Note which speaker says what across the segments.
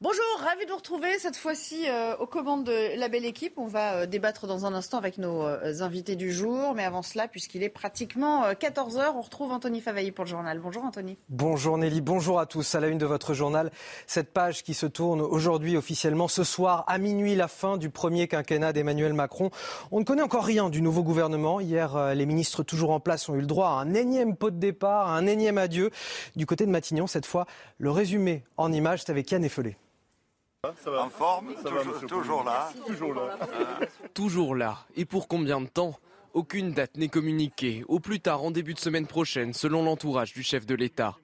Speaker 1: Bonjour, ravi de vous retrouver cette fois-ci euh, aux commandes de la belle équipe. On va euh, débattre dans un instant avec nos euh, invités du jour. Mais avant cela, puisqu'il est pratiquement 14h, on retrouve Anthony Favailly pour le journal. Bonjour Anthony.
Speaker 2: Bonjour Nelly, bonjour à tous. À la une de votre journal, cette page qui se tourne aujourd'hui officiellement ce soir à minuit, la fin du premier quinquennat d'Emmanuel Macron. On ne connaît encore rien du nouveau gouvernement. Hier, les ministres toujours en place ont eu le droit à un énième pot de départ, à un énième adieu. Du côté de Matignon, cette fois, le résumé en images, c'est avec Yann Effelé.
Speaker 3: En forme, toujours, là.
Speaker 4: Toujours là. toujours là. Et pour combien de temps Aucune date n'est communiquée, au plus tard en début de semaine prochaine, selon l'entourage du chef de l'État.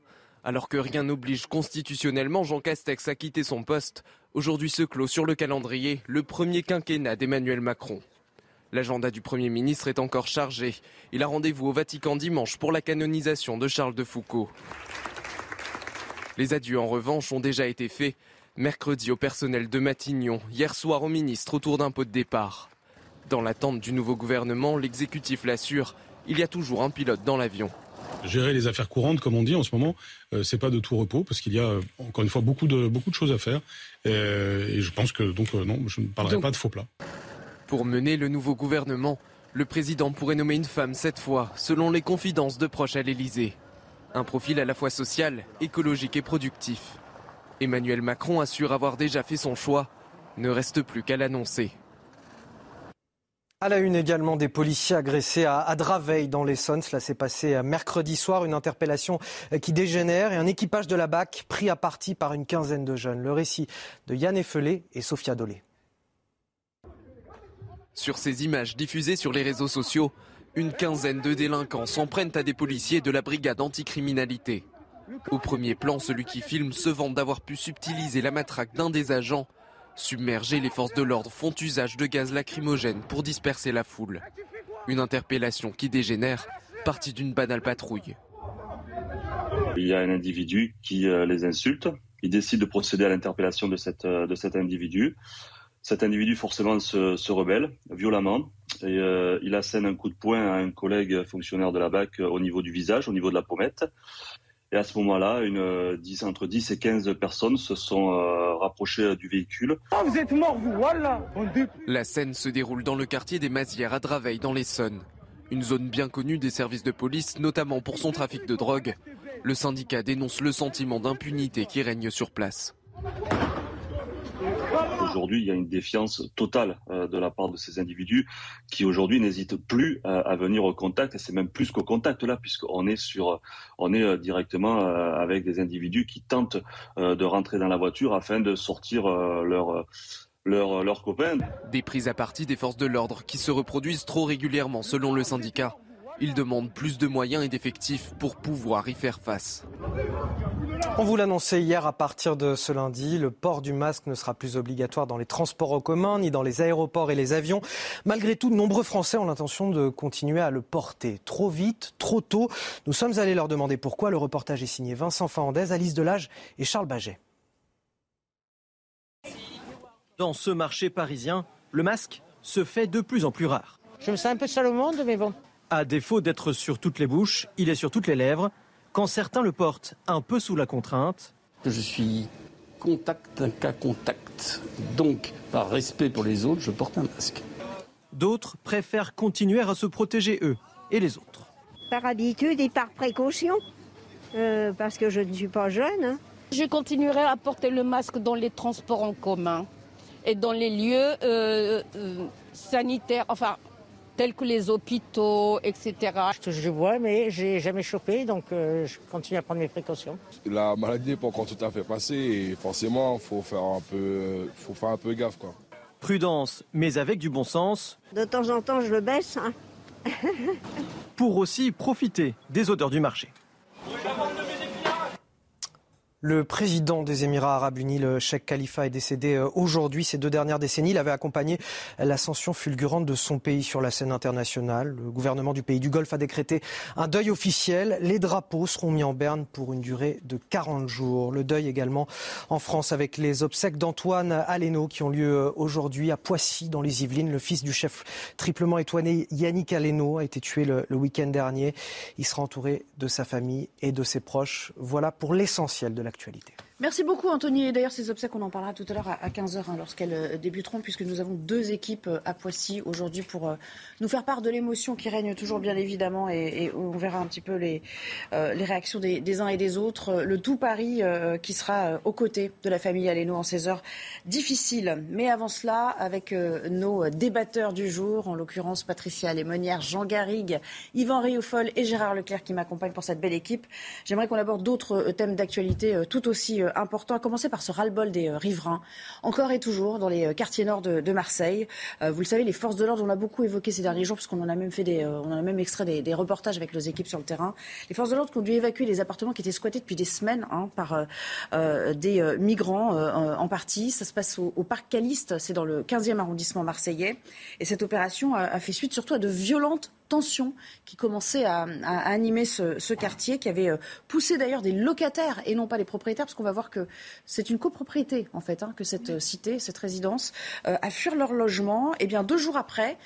Speaker 4: Alors que rien n'oblige constitutionnellement Jean Castex à quitter son poste, aujourd'hui se clôt sur le calendrier le premier quinquennat d'Emmanuel Macron. L'agenda du Premier ministre est encore chargé. Il a rendez-vous au Vatican dimanche pour la canonisation de Charles de Foucault. Les adieux en revanche ont déjà été faits. Mercredi au personnel de Matignon, hier soir au ministre autour d'un pot de départ. Dans l'attente du nouveau gouvernement, l'exécutif l'assure, il y a toujours un pilote dans l'avion.
Speaker 5: Gérer les affaires courantes, comme on dit en ce moment, euh, c'est pas de tout repos parce qu'il y a euh, encore une fois beaucoup de beaucoup de choses à faire. Euh, et je pense que donc non, je ne parlerai pas de faux plats.
Speaker 4: Pour mener le nouveau gouvernement, le président pourrait nommer une femme cette fois, selon les confidences de proches à l'Élysée. Un profil à la fois social, écologique et productif. Emmanuel Macron assure avoir déjà fait son choix. Ne reste plus qu'à l'annoncer.
Speaker 2: À la une également des policiers agressés à, Draveil dans l'Essonne. Cela s'est passé mercredi soir. Une interpellation qui dégénère et un équipage de la BAC pris à partie par une quinzaine de jeunes. Le récit de Yann Effelé et Sophia Dolé.
Speaker 4: Sur ces images diffusées sur les réseaux sociaux, une quinzaine de délinquants s'en prennent à des policiers de la brigade anticriminalité. Au premier plan, celui qui filme se vante d'avoir pu subtiliser la matraque d'un des agents. Submergés, les forces de l'ordre font usage de gaz lacrymogène pour disperser la foule. Une interpellation qui dégénère, partie d'une banale patrouille.
Speaker 6: Il y a un individu qui euh, les insulte. Il décide de procéder à l'interpellation de, euh, cet individu. Cet individu forcément se, rebelle violemment et euh, il assène un coup de poing à un collègue fonctionnaire de la BAC au niveau du visage, au niveau de la pommette. Et à ce moment-là, une, 10, entre 10 et 15 personnes se sont euh, rapprochées du véhicule.
Speaker 7: Ah, vous êtes mort, vous, voilà
Speaker 4: La scène se déroule dans le quartier des Mazières à Draveil, dans l'Essonne. Une zone bien connue des services de police, notamment pour son trafic de drogue. Le syndicat dénonce le sentiment d'impunité qui règne sur place.
Speaker 6: Aujourd'hui, il y a une défiance totale euh, de la part de ces individus qui aujourd'hui n'hésitent plus à, venir au contact. Et c'est même plus qu'au contact là, puisqu'on est sur, on est euh, directement euh, avec des individus qui tentent de rentrer dans la voiture afin de sortir leur leurs copains.
Speaker 4: Des prises à partie des forces de l'ordre qui se reproduisent trop régulièrement selon le syndicat. Ils demandent plus de moyens et d'effectifs pour pouvoir y faire face.
Speaker 2: On vous l'annonçait hier, à partir de ce lundi, le port du masque ne sera plus obligatoire dans les transports en commun, ni dans les aéroports et les avions. Malgré tout, de nombreux Français ont l'intention de continuer à le porter. Trop vite, trop tôt. Nous sommes allés leur demander pourquoi. Le reportage est signé Vincent Fernandez, Alice Delage et Charles Baget.
Speaker 8: Dans ce marché parisien, le masque se fait de plus en plus rare.
Speaker 9: Je me sens un peu seul au monde, mais bon.
Speaker 8: À défaut d'être sur toutes les bouches, il est sur toutes les lèvres quand certains le portent un peu sous la contrainte.
Speaker 10: Je suis contact, un cas contact. Donc, par respect pour les autres, je porte un masque.
Speaker 8: D'autres préfèrent continuer à se protéger eux et les autres.
Speaker 11: Par habitude et par précaution, euh, parce que je ne suis pas jeune. Hein.
Speaker 12: Je continuerai à porter le masque dans les transports en commun et dans les lieux euh, euh, sanitaires, enfin tels que les hôpitaux, etc.
Speaker 9: Je, vois, mais j'ai jamais chopé, donc euh, je continue à prendre mes précautions.
Speaker 13: La maladie n'est pas encore tout à fait passée et forcément, il faut faire un peu, faut faire un peu gaffe, quoi.
Speaker 8: Prudence, mais avec du bon sens.
Speaker 11: De temps en temps, je le baisse. Hein.
Speaker 8: pour aussi profiter des odeurs du marché.
Speaker 2: Le président des Émirats arabes unis, le Sheikh Khalifa, est décédé euh, aujourd'hui. Ces deux dernières décennies, il avait accompagné l'ascension fulgurante de son pays sur la scène internationale. Le gouvernement du pays du Golfe a décrété un deuil officiel. Les drapeaux seront mis en berne pour une durée de 40 jours. Le deuil également en France avec les obsèques d'Antoine Aleno qui ont lieu euh, aujourd'hui à Poissy, dans les Yvelines. Le fils du chef triplement étoilé Yannick Aleno a été tué le, le week-end dernier. Il sera entouré de sa famille et de ses proches. Voilà pour l'essentiel de la l'actualité.
Speaker 1: Merci beaucoup Anthony. Et d'ailleurs, ces obsèques, on en parlera tout à l'heure à 15h hein, lorsqu'elles euh, débuteront, puisque nous avons deux équipes euh, à Poissy aujourd'hui pour euh, nous faire part de l'émotion qui règne toujours bien évidemment. Et, on verra un petit peu les, réactions des, uns et des autres. Le tout Paris qui sera aux côtés de la famille Aleno en ces heures difficiles. Mais avant cela, avec nos débatteurs du jour, en l'occurrence Patricia Lémonière, Jean Garrigue, Yvan Rioufol et Gérard Leclerc qui m'accompagnent pour cette belle équipe, j'aimerais qu'on aborde d'autres thèmes d'actualité tout aussi important, à commencer par ce ras-le-bol des euh, riverains, encore et toujours dans les euh, quartiers nord de, Marseille. vous le savez, les forces de l'ordre, on l'a beaucoup évoqué ces derniers jours, parce qu'on en a même fait des, on a même extrait des, reportages avec nos équipes sur le terrain. Les forces de l'ordre qui ont dû évacuer les appartements qui étaient squattés depuis des semaines hein, par des migrants en partie. Ça se passe au, parc Caliste, c'est dans le 15e arrondissement marseillais. Et cette opération a fait suite surtout à de violentes tension qui commençait à, animer ce, quartier, qui avait euh, poussé d'ailleurs des locataires et non pas les propriétaires, parce qu'on va voir que c'est une copropriété en fait, hein, que cette euh, cité, cette résidence, euh, a fui leur logement. Et bien deux jours après,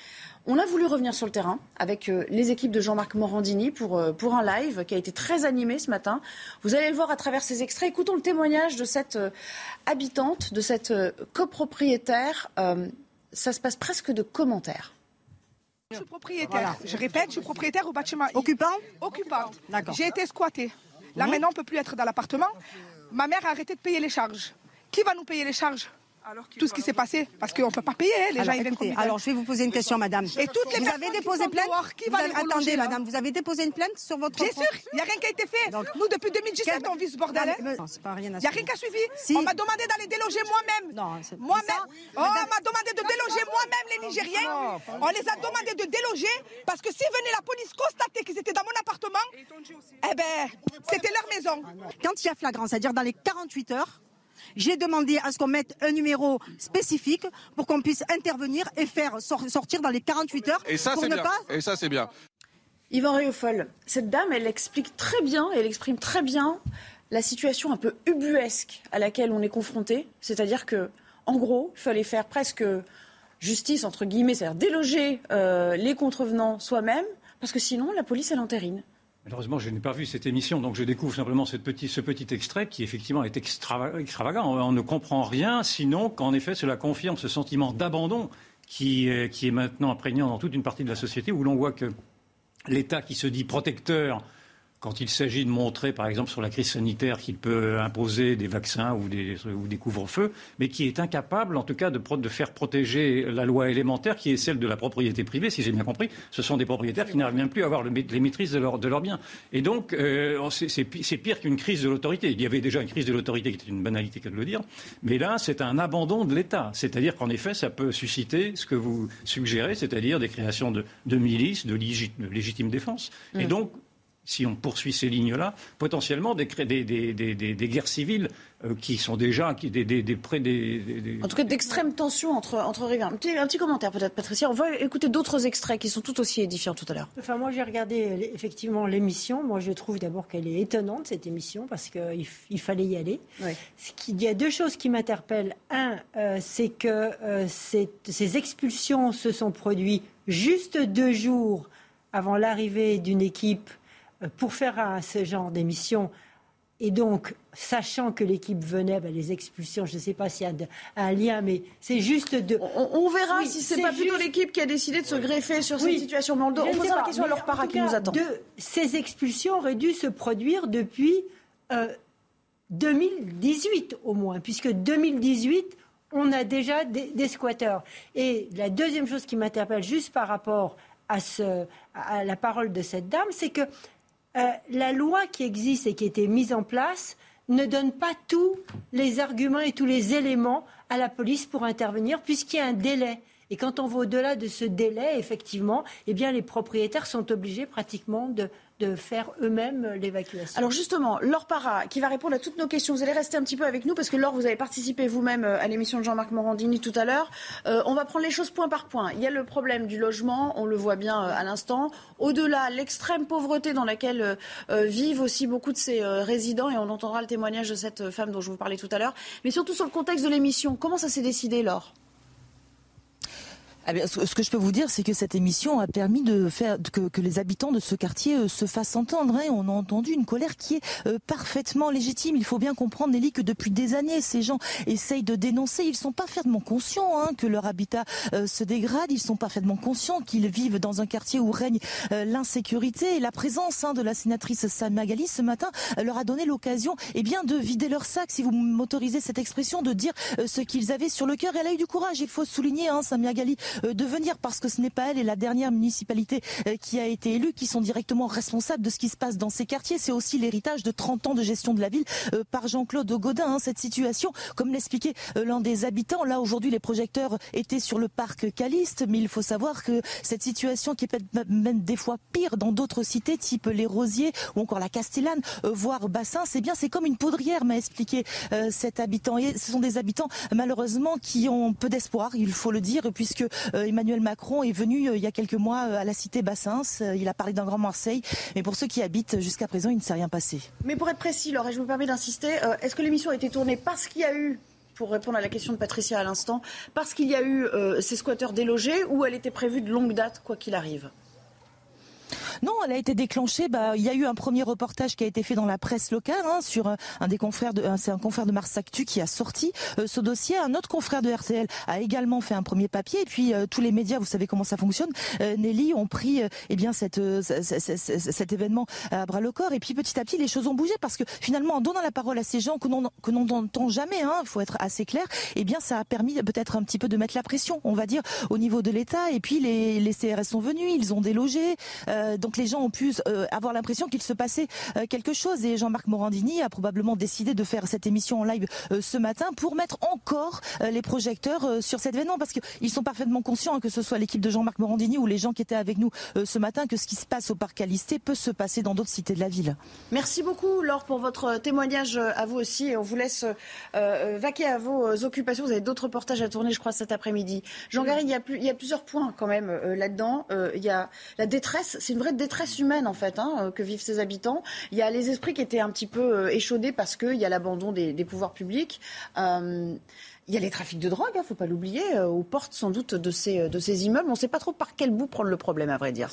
Speaker 1: on a voulu revenir sur le terrain avec les équipes de Jean-Marc Morandini pour, pour un live qui a été très animé ce matin. Vous allez le voir à travers ces extraits. Écoutons le témoignage de cette habitante, de cette copropriétaire. ça se passe presque de commentaires.
Speaker 14: Je suis propriétaire. Je répète, je suis propriétaire au bâtiment.
Speaker 15: Occupant
Speaker 14: Occupante. J'ai été squattée. Là maintenant, on ne peut plus être dans l'appartement. Ma mère a arrêté de payer les charges. Qui va nous payer les charges? Tout ce qui s'est passé, parce qu'on ne peut pas payer, hein, les
Speaker 15: alors, gens écoutez, Alors, je vais vous poser une question, madame.
Speaker 14: Et toutes les
Speaker 15: vous avez déposé plainte qui va Attendez, madame, vous avez déposé une plainte sur votre
Speaker 14: Bien sûr, il n'y a rien qui a été fait. Nous, depuis 2017, on vit ce bordel.
Speaker 15: Hein.
Speaker 14: Il n'y a rien qui a suivi. On m'a demandé d'aller déloger moi-même. Moi-même. Oh, on m'a demandé de déloger moi-même les Nigériens. On les a demandé de déloger parce que si venait la police constater qu'ils étaient dans mon appartement, eh ben, c'était leur maison.
Speaker 15: Quand il y a flagrant, c'est-à-dire dans les 48 heures, j'ai demandé à ce qu'on mette un numéro spécifique pour qu'on puisse intervenir et faire sortir dans les 48 heures.
Speaker 16: Et ça, c'est bien. Et ça, c'est bien.
Speaker 1: Yvan Réaufol, cette dame, elle explique très bien, elle exprime très bien la situation un peu ubuesque à laquelle on est confronté. C'est-à-dire que, en gros, il fallait faire presque justice, entre guillemets, c'est-à-dire déloger euh, les contrevenants soi-même, parce que sinon, la police, elle entérine.
Speaker 17: Malheureusement, je n'ai pas vu cette émission, donc je découvre simplement ce petit, extrait qui, effectivement, est extravagant. On ne comprend rien, sinon qu'en effet, cela confirme ce sentiment d'abandon qui, qui est maintenant imprégnant dans toute une partie de la société, où l'on voit que l'État qui se dit protecteur quand il s'agit de montrer, par exemple, sur la crise sanitaire, qu'il peut imposer des vaccins ou des, ou des couvre-feux, mais qui est incapable, en tout cas, de, de, faire protéger la loi élémentaire, qui est celle de la propriété privée, si j'ai bien compris. Ce sont des propriétaires qui n'arrivent même plus à avoir le, les maîtrises de, leur, de leurs biens. Et donc, euh, c'est pire qu'une crise de l'autorité. Il y avait déjà une crise de l'autorité, qui était une banalité que de le dire, mais là, c'est un abandon de l'État. C'est-à-dire qu'en effet, ça peut susciter ce que vous suggérez, c'est-à-dire des créations de, de milices, de, légitime défense. Et mmh. donc, si on poursuit ces lignes-là, potentiellement des, guerres civiles euh, qui sont déjà des, près des,
Speaker 1: En tout cas, d'extrêmes tensions entre, entre riverains. Un petit, un petit commentaire peut-être, Patricia. On va écouter d'autres extraits qui sont tout aussi édifiants tout à l'heure.
Speaker 18: Enfin, moi, j'ai regardé effectivement l'émission. Moi, je trouve d'abord qu'elle est étonnante, cette émission, parce qu'il il fallait y aller. Il y a deux choses qui m'interpellent. Un, euh, c'est que euh, ces expulsions se sont produites juste deux jours avant l'arrivée d'une équipe pour faire ce genre d'émission, et donc, sachant que l'équipe venait, ben, les expulsions, je ne sais pas s'il y a un lien, mais c'est juste de.
Speaker 1: On, verra si c'est pas plutôt l'équipe qui a décidé de se greffer sur cette situation. Mais on, on posera la question à leur part qui nous attend.
Speaker 18: ces expulsions auraient dû se produire depuis 2018 euh, au moins, puisque 2018, on a déjà des, des squatteurs. Et la deuxième chose qui m'interpelle juste par rapport à, ce, à la parole de cette dame, c'est que euh, la loi qui existe et qui a été mise en place ne donne pas tous les arguments et tous les éléments à la police pour intervenir, puisqu'il y a un délai. Et quand on va au-delà de ce délai, effectivement, eh bien, les propriétaires sont obligés pratiquement de faire eux-mêmes l'évacuation.
Speaker 1: Alors justement, Laure Parra, qui va répondre à toutes nos questions. Vous allez rester un petit peu avec nous parce que Laure, vous avez participé vous-même euh, à l'émission de Jean-Marc Morandini tout à l'heure. Euh, on va prendre les choses point par point. Il y a le problème du logement, on le voit bien euh, à l'instant. Au-delà, l'extrême pauvreté dans laquelle vivent aussi beaucoup de ces résidents et on entendra le témoignage de cette femme dont je vous parlais tout à l'heure. Mais surtout sur le contexte de l'émission, comment ça s'est décidé, Laure?
Speaker 19: Eh ce que je peux vous dire, c'est que cette émission a permis de faire que, les habitants de ce quartier euh, se fassent entendre. Hein. On a entendu une colère qui est euh, parfaitement légitime. Il faut bien comprendre, Nelly, que depuis des années, ces gens essayent de dénoncer. Ils sont parfaitement conscients hein, que leur habitat euh, se dégrade. Ils sont parfaitement conscients qu'ils vivent dans un quartier où règne l'insécurité. Et la présence hein, de la sénatrice Sam Magali ce matin leur a donné l'occasion, eh bien, de vider leur sac, si vous m'autorisez cette expression, de dire ce qu'ils avaient sur le cœur. Elle a eu du courage. Il faut souligner, hein, Sam Magali euh, de venir parce que ce n'est pas elle et la dernière municipalité euh, qui a été élue qui sont directement responsables de ce qui se passe dans ces quartiers. C'est aussi l'héritage de 30 ans de gestion de la ville euh, par Jean-Claude Godin. Hein, cette situation, comme l'expliquait l'un des habitants, là aujourd'hui les projecteurs étaient sur le parc Caliste, mais il faut savoir que cette situation qui est même des fois pire dans d'autres cités, type les Rosiers ou encore la Castellane, voire Bassin, c'est bien, c'est comme une poudrière, m'a expliqué cet habitant. Et ce sont des habitants malheureusement qui ont peu d'espoir, il faut le dire, puisque euh, Emmanuel Macron est venu euh, il y a quelques mois euh, à la cité Bassins. il a parlé d'un grand Marseille. Mais pour ceux qui habitent jusqu'à présent, il ne s'est rien passé.
Speaker 1: Mais pour être précis, Laure, et je me permets d'insister, est-ce que l'émission a été tournée parce qu'il y a eu pour répondre à la question de Patricia à l'instant, parce qu'il y a eu ces squatteurs délogés ou elle était prévue de longue date, quoi qu'il arrive?
Speaker 19: Non, elle a été déclenchée. Bah, il y a eu un premier reportage qui a été fait dans la presse locale hein, sur euh, un des confrères de, c'est un confrère de Mars Actu qui a sorti euh, ce dossier. Un autre confrère de RTL a également fait un premier papier. Et puis euh, tous les médias, vous savez comment ça fonctionne. Nelly ont pris eh bien cet événement à bras le corps. Et puis petit à petit, les choses ont bougé parce que finalement, en donnant la parole à ces gens que l'on que l'on n'entend jamais, hein, il faut être assez clair. Eh bien, ça a permis peut-être un petit peu de mettre la pression, on va dire, au niveau de l'État. Et puis les, CRS sont venus, ils ont délogé. Les gens ont pu euh, avoir l'impression qu'il se passait euh, quelque chose. Et Jean-Marc Morandini a probablement décidé de faire cette émission en live euh, ce matin pour mettre encore les projecteurs sur cet événement parce qu'ils sont parfaitement conscients, hein, que ce soit l'équipe de Jean-Marc Morandini ou les gens qui étaient avec nous ce matin, que ce qui se passe au parc Alisté peut se passer dans d'autres cités de la ville.
Speaker 1: Merci beaucoup, Laure, pour votre témoignage à vous aussi. Et on vous laisse vaquer à vos occupations. Vous avez d'autres reportages à tourner, je crois, cet après-midi. Jean Garry, il, il, y a plusieurs points quand même là-dedans. il y a la détresse, c'est une vraie détresse humaine en fait hein, euh, que vivent ces habitants. Il y a les esprits qui étaient un petit peu euh, échaudés parce qu'il y a l'abandon des, pouvoirs publics. Euh, il y a les trafics de drogue, il hein, ne faut pas l'oublier, aux portes sans doute de ces, de ces immeubles. On ne sait pas trop par quel bout prendre le problème, à vrai dire.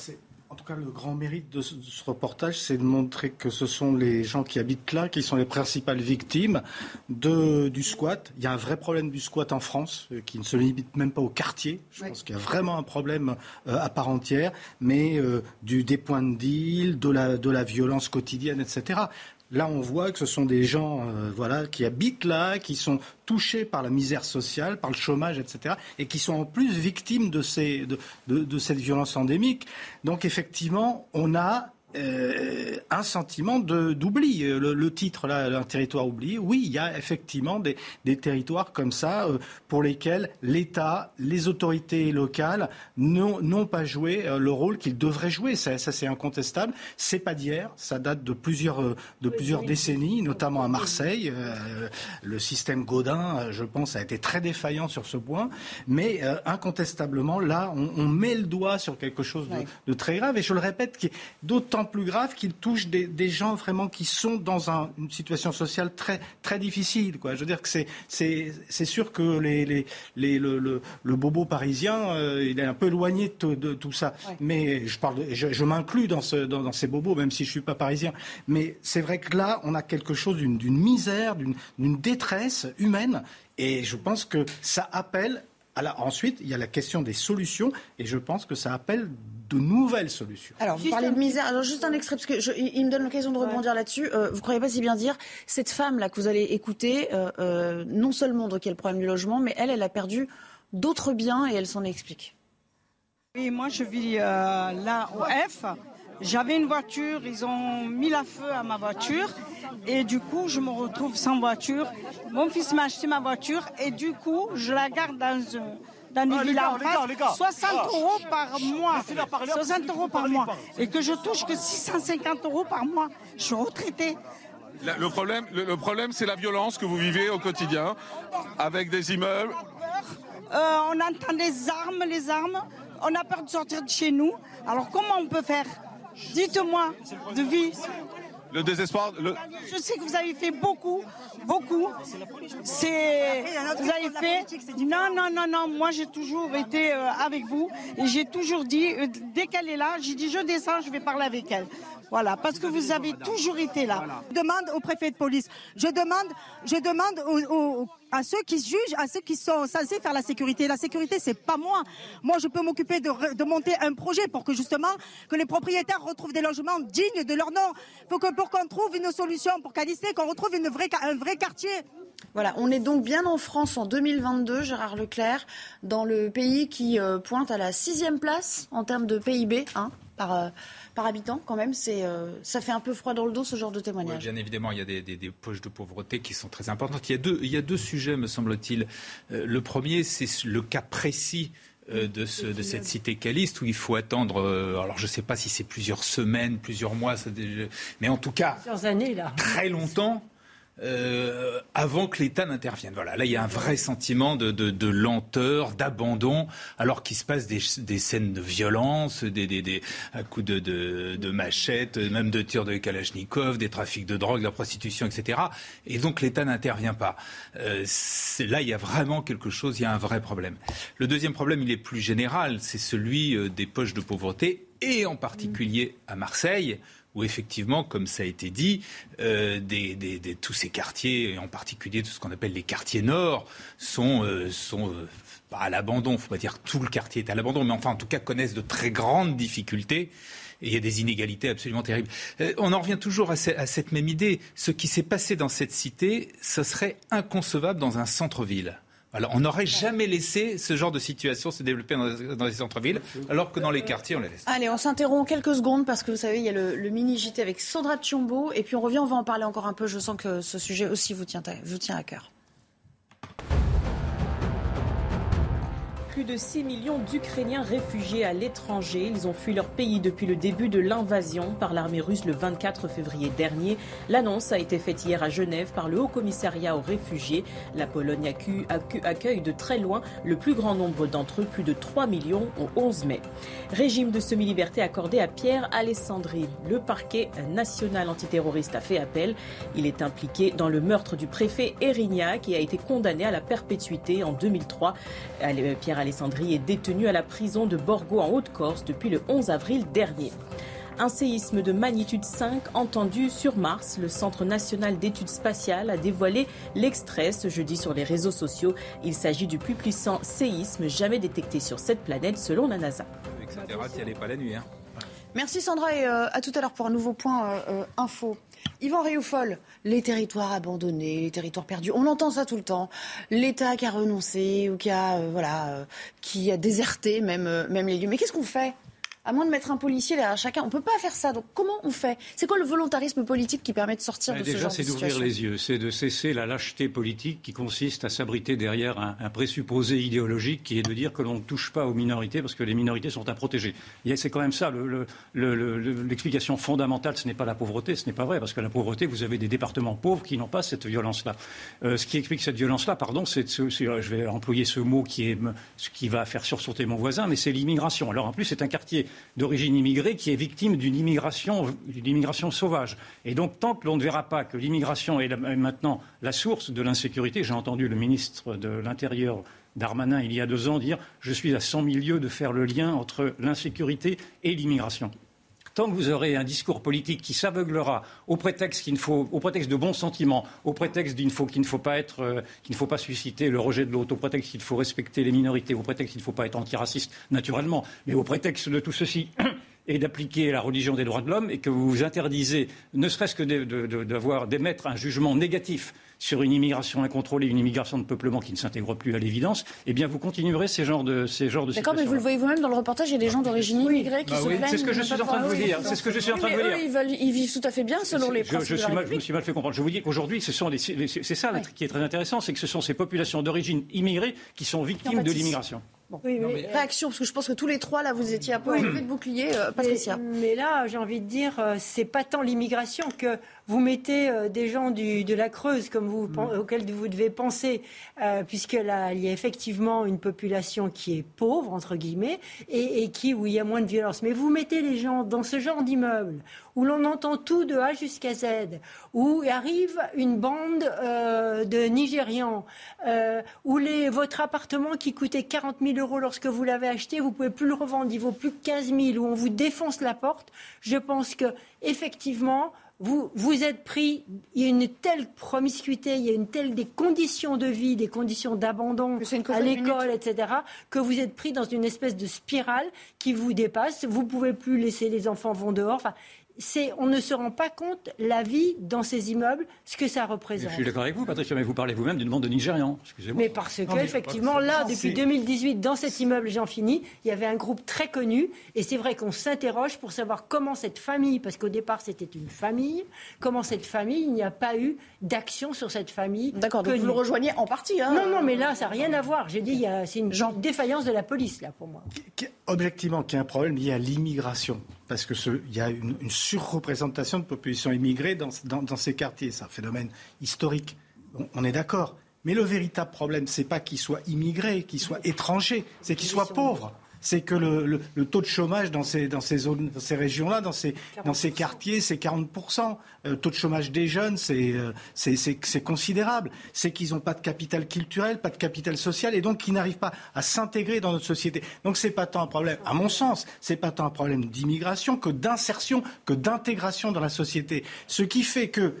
Speaker 20: En tout cas, le grand mérite de ce, reportage, c'est de montrer que ce sont les gens qui habitent là qui sont les principales victimes de, du squat. Il y a un vrai problème du squat en France euh, qui ne se limite même pas au quartier. Je pense qu'il y a vraiment un problème euh, à part entière, mais euh, du, des points de deal, de la, de la violence quotidienne, etc. Là, on voit que ce sont des gens euh, voilà, qui habitent là, qui sont touchés par la misère sociale, par le chômage, etc., et qui sont en plus victimes de, ces, de, de cette violence endémique. Donc, effectivement, on a euh, un sentiment d'oubli. Euh, le, titre, là, un territoire oublié, oui, il y a effectivement des, territoires comme ça euh, pour lesquels l'État, les autorités locales n'ont pas joué le rôle qu'ils devraient jouer. Ça, c'est incontestable. C'est pas d'hier, ça date de plusieurs, de plusieurs décennies, notamment à Marseille. le système Godin, je pense, a été très défaillant sur ce point. Mais incontestablement, là, on, met le doigt sur quelque chose de, de très grave. Et je le répète, qui est d'autant plus grave qu'il touche des, gens vraiment qui sont dans une situation sociale très, très difficile. Quoi. Je veux dire que c'est sûr que les, les, les, le, le, bobo parisien, euh, il est un peu éloigné de, tout ça. Mais je, parle je, je m'inclus dans, ce, dans, dans, ces bobos, même si je ne suis pas parisien. Mais c'est vrai que là, on a quelque chose d'une misère, d'une détresse humaine. Et je pense que ça appelle alors, ensuite, il y a la question des solutions, et je pense que ça appelle de nouvelles solutions.
Speaker 1: Alors, vous parlez de misère. Alors, juste un extrait, parce que il me donne l'occasion de rebondir là-dessus. Euh, vous ne croyez pas si bien dire, cette femme-là que vous allez écouter, euh, euh, non seulement donc il y a le problème du logement, mais elle, elle a perdu d'autres biens et elle s'en explique.
Speaker 21: Oui, moi je vis là au F. J'avais une voiture, ils ont mis la feu à ma voiture et du coup je me retrouve sans voiture. Mon fils m'a acheté ma voiture et du coup je la garde dans un dans
Speaker 7: Ah, les
Speaker 21: villas
Speaker 7: gars,
Speaker 21: en
Speaker 7: les
Speaker 21: face,
Speaker 7: gars, les gars.
Speaker 21: 60
Speaker 7: Ah.
Speaker 21: euros par mois.
Speaker 7: Laissez-la parler, après,
Speaker 21: 60 euros par mois. Et que je touche que 650 euros par mois. Je suis retraitée.
Speaker 16: La- Le problème, le, le problème, c'est la violence que vous vivez au quotidien avec des immeubles.
Speaker 21: Euh, on entend les armes, les armes. On a peur de sortir de chez nous. Alors comment on peut faire? Dites-moi, de vie.
Speaker 16: Le désespoir.
Speaker 21: Je sais que vous avez fait beaucoup, beaucoup. C'est, vous avez fait. Non, non, non, non. Moi, j'ai toujours été euh, avec vous et j'ai toujours dit, euh, dès qu'elle est là, j'ai dit, je descends, je vais parler avec elle. Voilà, parce que vous avez toujours été là.
Speaker 15: Je demande au préfet de police. Je demande, je demande à ceux qui jugent, à ceux qui sont censés faire la sécurité. La sécurité, c'est pas moi. Moi, je peux m'occuper de, monter un projet pour que justement que les propriétaires retrouvent des logements dignes de leur nom. Faut que pour qu'on trouve une solution pour Calissé, qu'on retrouve une vraie, ca- un vrai quartier.
Speaker 1: Voilà, on est donc bien en France en 2022, Gérard Leclerc, dans le pays qui euh, pointe à la sixième place en termes de PIB hein, par, euh, par habitant. Quand même, c'est, euh, ça fait un peu froid dans le dos ce genre de
Speaker 22: Oui,
Speaker 1: témoignage.
Speaker 22: bien évidemment, il y a des, des- des poches de pauvreté qui sont très importantes. Il y a deux, il y a deux sujets, me semble-t-il. Euh, le premier, c'est le cas précis. De, ce- de cette cité caliste où il faut attendre, euh, alors je ne sais pas si c'est plusieurs semaines, plusieurs mois, ça mais en tout cas
Speaker 18: Plusieurs années, là.
Speaker 22: très longtemps euh, avant que l'État n'intervienne. Voilà, là il y a un vrai sentiment de, lenteur, d'abandon, alors qu'il se passe des, scènes de violence, des, à coups de, machettes, même de tirs de Kalachnikov, des trafics de drogue, de prostitution, etc. Et donc l'État n'intervient pas. Euh, là il y a vraiment quelque chose, il y a un vrai problème. Le deuxième problème, il est plus général, c'est celui euh, des poches de pauvreté et en particulier à Marseille où effectivement, comme ça a été dit, euh, tous ces quartiers, et en particulier tout ce qu'on appelle les quartiers nord, sont, euh, euh, à l'abandon. Il ne faut pas dire que tout le quartier est à l'abandon, mais enfin, en tout cas, connaissent de très grandes difficultés. Et il y a des inégalités absolument terribles. On en revient toujours à, à cette même idée. Ce qui s'est passé dans cette cité, ce serait inconcevable dans un centre-ville. Alors, on n'aurait jamais laissé ce genre de situation se développer dans, les centres-villes, alors que dans les quartiers, on les laisse.
Speaker 1: Allez, on s'interrompt quelques secondes parce que vous savez, il y a le, le mini JT avec Sandra Tchiombo et puis on revient, on va en parler encore un peu. Je sens que ce sujet aussi vous tient vous tient à cœur.
Speaker 23: Plus de 6 millions d'Ukrainiens réfugiés à l'étranger. Ils ont fui leur pays depuis le début de l'invasion par l'armée russe le 24 février dernier. L'annonce a été faite hier à Genève par le Haut Commissariat aux réfugiés. La Pologne accu- accu- accueille de très loin le plus grand nombre d'entre eux, plus de 3 millions au 11 mai. Régime de semi-liberté accordé à Pierre Alessandri. Le parquet national antiterroriste a fait appel. Il est impliqué dans le meurtre du préfet Erignac qui a été condamné à la perpétuité en 2003. Ale- Pierre Alessandri est détenu à la prison de Borgo en Haute-Corse depuis le 11 avril dernier. Un séisme de magnitude 5 entendu sur Mars. Le Centre national d'études spatiales a dévoilé l'extrait ce jeudi sur les réseaux sociaux. Il s'agit du plus puissant séisme jamais détecté sur cette planète selon la NASA.
Speaker 22: Etc. T'y allais pas la nuit. Hein.
Speaker 1: Merci Sandra et euh, à tout à l'heure pour un nouveau point euh, euh, info. Yvan Rioufol, les territoires abandonnés, les territoires perdus, on entend ça tout le temps. L'État qui a renoncé ou qui a, euh, voilà, euh, qui a déserté euh, même les lieux. Mais qu'est-ce qu'on fait? À moins de mettre un policier derrière chacun, on ne peut pas faire ça. Donc comment on fait? C'est quoi le volontarisme politique qui permet de sortir de ce
Speaker 17: Déjà,
Speaker 1: genre
Speaker 17: c'est
Speaker 1: de
Speaker 17: d'ouvrir
Speaker 1: situation?
Speaker 17: les yeux, c'est de cesser la lâcheté politique qui consiste à s'abriter derrière un, un présupposé idéologique qui est de dire que l'on ne touche pas aux minorités parce que les minorités sont à protéger. C'est quand même ça le- le- le- le- le- l'explication fondamentale. Ce n'est pas la pauvreté, ce n'est pas vrai parce que la pauvreté, vous avez des départements pauvres qui n'ont pas cette violence-là. Euh, ce qui explique cette violence-là, pardon, c'est ce- c'est- je vais employer ce mot qui est ce qui va faire sursauter mon voisin, mais c'est l'immigration. Alors en plus, c'est un quartier d'origine immigrée qui est victime d'une immigration, immigration sauvage. Et donc, tant que l'on ne verra pas que l'immigration est maintenant la source de l'insécurité, j'ai entendu le ministre de l'Intérieur Darmanin, il y a deux ans, dire Je suis à 100 000 lieues de faire le lien entre l'insécurité et l'immigration. Tant que vous aurez un discours politique qui s'aveuglera au prétexte de bons sentiments, au prétexte euh, qu'il ne faut pas susciter le rejet de l'autre, au prétexte qu'il faut respecter les minorités, au prétexte qu'il ne faut pas être antiraciste naturellement, mais au prétexte de tout ceci et d'appliquer la religion des droits de l'homme et que vous vous interdisez, ne serait-ce que d'émettre un jugement négatif sur une immigration incontrôlée, une immigration de peuplement qui ne s'intègre plus à l'évidence, eh bien vous continuerez ces genres de ces genres de
Speaker 1: D'accord, mais vous le voyez vous-même dans le reportage, il y a des gens d'origine immigrée qui
Speaker 17: Bah
Speaker 1: se
Speaker 17: oui,
Speaker 1: plaignent.
Speaker 17: c'est ce que je suis en train de vous dire, c'est ce que je suis en train de vous
Speaker 1: mais
Speaker 17: dire.
Speaker 1: eux, ils, veulent- ils vivent tout à fait bien selon les
Speaker 17: Je,
Speaker 1: principes
Speaker 17: je
Speaker 1: de
Speaker 17: suis
Speaker 1: la
Speaker 17: mal, je me suis mal fait comprendre. Je vous dis qu'aujourd'hui, ce sont c'est ça qui est très intéressant, c'est que ce sont ces populations d'origine immigrée qui sont victimes de l'immigration.
Speaker 1: Réaction, parce que je pense que tous les trois, là, vous étiez un peu enlevé de bouclier, euh, Patricia.
Speaker 18: Mais, mais, là, j'ai envie de dire, euh, c'est pas tant l'immigration que vous mettez euh, des gens du, de la Creuse comme vous, mm. auxquels vous devez penser, euh, puisque là, il y a effectivement une population qui est pauvre, entre guillemets, et, et qui, où il y a moins de violence. Mais vous mettez les gens dans ce genre d'immeuble, où l'on entend tout de A jusqu'à Z, où arrive une bande euh, de Nigérians, euh, où les, votre appartement qui coûtait 40 000 euros lorsque vous l'avez acheté, vous pouvez plus le revendre, il vaut plus que 15 000, où on vous défonce la porte, je pense que effectivement, vous, vous êtes pris, il y a une telle promiscuité, il y a une telle des conditions de vie, des conditions d'abandon à l'école, etc., que vous êtes pris dans une espèce de spirale qui vous dépasse. Vous pouvez plus laisser les enfants vont dehors. Enfin, on ne se rend pas compte la vie dans ces immeubles, ce que ça représente.
Speaker 17: je suis d'accord avec vous, Patricia, mais vous parlez vous-même d'une bande de Nigérians. Excusez-moi.
Speaker 18: Mais parce que, effectivement, là, depuis 2018, dans cet immeuble Jean Fini, il y avait un groupe très connu, et c'est vrai qu'on s'interroge pour savoir comment cette famille, parce qu'au départ c'était une famille, comment cette famille, il n'y a pas eu d'action sur cette famille.
Speaker 1: D'accord, donc vous le rejoignez en partie. Hein
Speaker 18: non, non, mais là, ça n'a rien à voir. J'ai dit, c'est une défaillance de la police, là, pour moi.
Speaker 20: Objectivement, qu'il y a un problème lié à l'immigration parce qu'il y a une, surreprésentation de population immigrée dans, ces quartiers. C'est un phénomène historique. On, est d'accord. Mais le véritable problème, c'est pas qu'ils soient immigrés, qu'ils soient étrangers, c'est qu'ils soient pauvres c'est que le, taux de chômage dans ces, dans ces zones, dans ces régions-là, dans ces, dans ces quartiers, c'est 40%. Le euh, taux de chômage des jeunes, euh, c'est considérable. C'est qu'ils n'ont pas de capital culturel, pas de capital social, et donc qu'ils n'arrivent pas à s'intégrer dans notre société. Donc c'est pas tant un problème, à mon sens, c'est pas tant un problème d'immigration que d'insertion, que d'intégration dans la société. Ce qui fait que,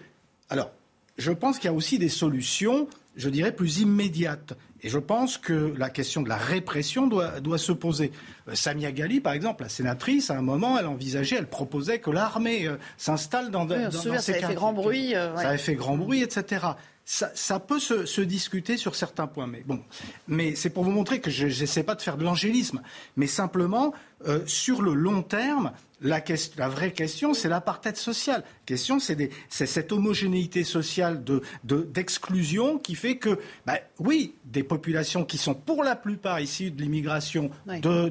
Speaker 20: alors, je pense qu'il y a aussi des solutions, je dirais, plus immédiates. Et je pense que la question de la répression doit, doit se poser. Euh, Samia Gali, par exemple, la sénatrice, à un moment, elle envisageait, elle proposait que l'armée euh, s'installe dans, oui, dans, dans
Speaker 1: ça a fait grand bruit.
Speaker 20: Euh, ça a fait grand bruit, etc. Ça, ça, peut se, se, discuter sur certains points. Mais bon, mais c'est pour vous montrer que je n'essaie pas de faire de l'angélisme, mais simplement euh, sur le long terme, la, question, la, vraie question, c'est l'apartheid social. La question, c'est cette homogénéité sociale d'exclusion de, qui fait que, bah, oui, des populations qui sont pour la plupart issues de l'immigration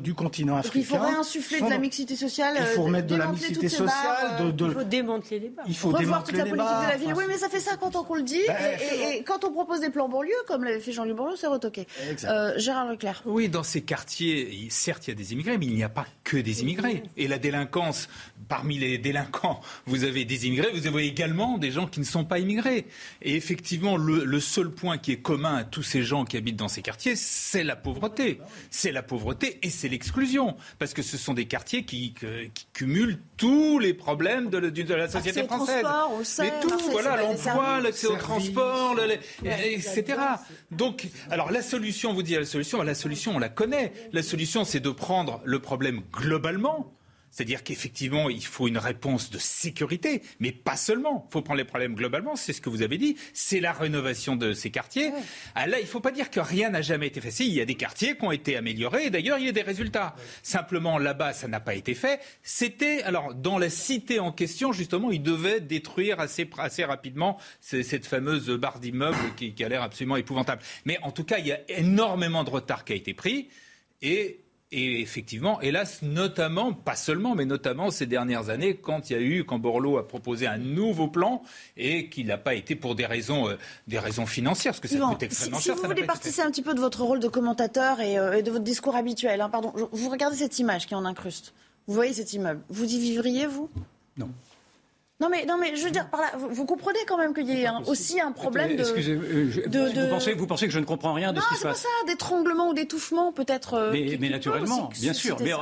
Speaker 20: du continent africain. il
Speaker 1: faut réinsuffler de la mixité sociale.
Speaker 20: Il faut euh, remettre de la mixité sociale.
Speaker 18: De, il faut démanteler les bars.
Speaker 20: Il faut revoir toute la politique
Speaker 1: de la ville. Oui, mais ça fait 50 ans qu'on le dit. Ben, et, quand on propose des plans banlieue, comme l'avait fait Jean-Luc Borloo, c'est retoqué. Euh, Gérard Leclerc.
Speaker 22: Oui, dans ces quartiers, certes, il y a des immigrés, mais il n'y a pas que des immigrés. Et la délinquance, parmi les délinquants, vous avez des immigrés, vous avez également des gens qui ne sont pas immigrés. Et effectivement, le, seul point qui est commun à tous ces gens qui habitent dans ces quartiers, c'est la pauvreté. C'est la pauvreté et c'est l'exclusion. Parce que ce sont des quartiers qui, cumulent tous les problèmes de, la société française.
Speaker 1: Mais
Speaker 22: tout, voilà, l'emploi, l'accès au transport, etc. Donc, alors la solution, vous dit la solution, la solution, on la connaît. La solution, c'est de prendre le problème globalement c'est-à-dire qu'effectivement, il faut une réponse de sécurité, mais pas seulement. Il faut prendre les problèmes globalement, c'est ce que vous avez dit, c'est la rénovation de ces quartiers. Ah, là, il ne faut pas dire que rien n'a jamais été fait. Si, il y a des quartiers qui ont été améliorés, et d'ailleurs, il y a des résultats. Simplement, là-bas, ça n'a pas été fait. C'était, alors, dans la cité en question, justement, ils devaient détruire assez, assez rapidement cette fameuse barre d'immeubles qui, qui a l'air absolument épouvantable. Mais en tout cas, il y a énormément de retard qui a été pris. Et et effectivement, hélas, notamment, pas seulement, mais notamment ces dernières années, quand il y a eu, quand Borloo a proposé un nouveau plan et qu'il n'a pas été pour des raisons, euh, des raisons financières, parce que ça coûte extrêmement
Speaker 1: si,
Speaker 22: cher.
Speaker 1: Si vous voulez participer un petit peu de votre rôle de commentateur et, euh, de votre discours habituel, hein, pardon, vous regardez cette image qui en incruste. Vous voyez cet immeuble. Vous y vivriez, vous?
Speaker 17: Non.
Speaker 1: Non mais, non mais je veux dire, par là, vous, comprenez quand même qu'il y a aussi un problème de,
Speaker 17: Excusez, euh, Vous, pensez, vous pensez que je ne comprends rien de ce qui se
Speaker 1: passe Non, c'est pas ça, d'étranglement ou d'étouffement peut-être. Euh,
Speaker 17: mais, naturellement, bien sûr. Mais,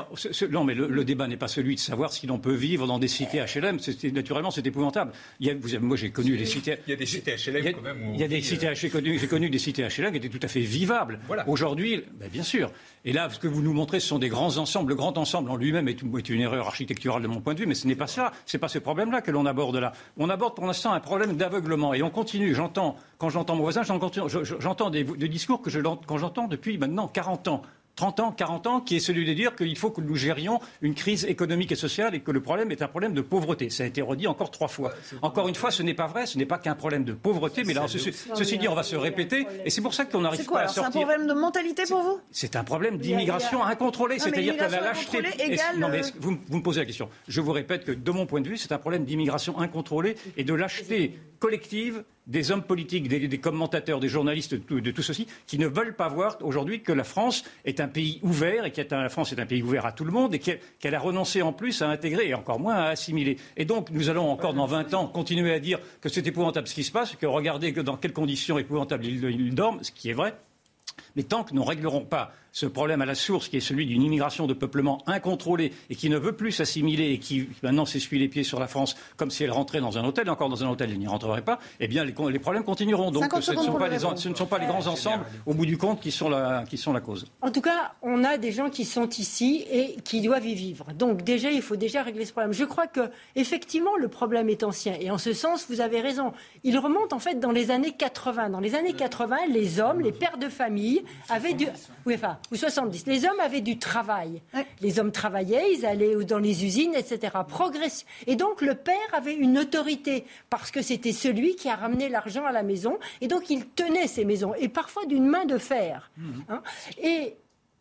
Speaker 17: non, mais le, débat n'est pas celui de savoir si l'on peut vivre dans des cités HLM. Naturellement, c'est épouvantable. Il y a, vous moi, j'ai connu les cités.
Speaker 22: Il y a des cités HLM quand même.
Speaker 17: il y a des cités HLM, j'ai connu des cités HLM qui étaient tout à fait vivables. Voilà. Aujourd'hui, ben, bien sûr. Et là, ce que vous nous montrez, ce sont des grands ensembles. Le grand ensemble en lui-même est, une erreur architecturale de mon point de vue, mais ce n'est pas ça. C'est pas ce problème-là que l'on aborde là. On aborde pour l'instant un problème d'aveuglement. Et on continue. J'entends, quand j'entends mon voisin, j'entends des, discours que j'entends depuis maintenant 40 ans 30 ans, 40 ans, qui est celui de dire qu'il faut que nous gérions une crise économique et sociale et que le problème est un problème de pauvreté. Ça a été redit encore trois fois. Encore une fois, ce n'est pas vrai, ce n'est pas qu'un problème de pauvreté, mais là, ceci, ceci dit, on va se répéter, et c'est pour ça qu'on n'arrive pas à sortir.
Speaker 1: C'est un problème de mentalité pour vous?
Speaker 17: C'est un problème d'immigration incontrôlée, c'est-à-dire que la lâcheté.
Speaker 1: non,
Speaker 17: mais vous, vous me posez la question. Je vous répète que, de mon point de vue, c'est un problème d'immigration incontrôlée et de lâcheté collective des hommes politiques, des, commentateurs, des journalistes, de tout, ceci, qui ne veulent pas voir aujourd'hui que la France est un pays ouvert et que la France est un pays ouvert à tout le monde et qu'elle a renoncé en plus à intégrer et encore moins à assimiler. Et donc nous allons encore dans 20 ans continuer à dire que c'est épouvantable ce qui se passe, que regardez dans quelles conditions épouvantables ils dorment, ce qui est vrai. Mais tant que nous ne réglerons pas ce problème à la source, qui est celui d'une immigration de peuplement incontrôlée et qui ne veut plus s'assimiler et qui maintenant s'essuie les pieds sur la France comme si elle rentrait dans un hôtel, et encore dans un hôtel, elle n'y rentrerait pas, eh bien les, problèmes continueront. Donc ce ne, sont pas les, ce ne sont pas les grands ensembles, au bout du compte, qui sont, la, qui sont la cause.
Speaker 18: En tout cas, on a des gens qui sont ici et qui doivent y vivre. Donc déjà, il faut déjà régler ce problème. Je crois que effectivement, le problème est ancien. Et en ce sens, vous avez raison. Il remonte en fait dans les années 80. Dans les années 80, les hommes, les pères de famille avaient du... Oui, enfin, ou 70. Les hommes avaient du travail. Les hommes travaillaient, ils allaient dans les usines, etc. Progression. Et donc le père avait une autorité parce que c'était celui qui a ramené l'argent à la maison. Et donc il tenait ces maisons. Et parfois d'une main de fer. Mmh. Hein. Et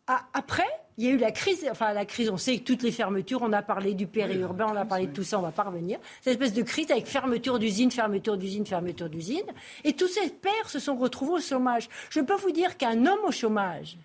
Speaker 18: après, il y a eu la crise, enfin la crise, on sait que toutes les fermetures, on a parlé du périurbain, on a parlé de tout ça, on va pas revenir. Cette espèce de crise avec fermeture d'usine, fermeture d'usine, fermeture d'usine. Et tous ces pères se sont retrouvés au chômage. Je peux vous dire qu'un homme au chômage,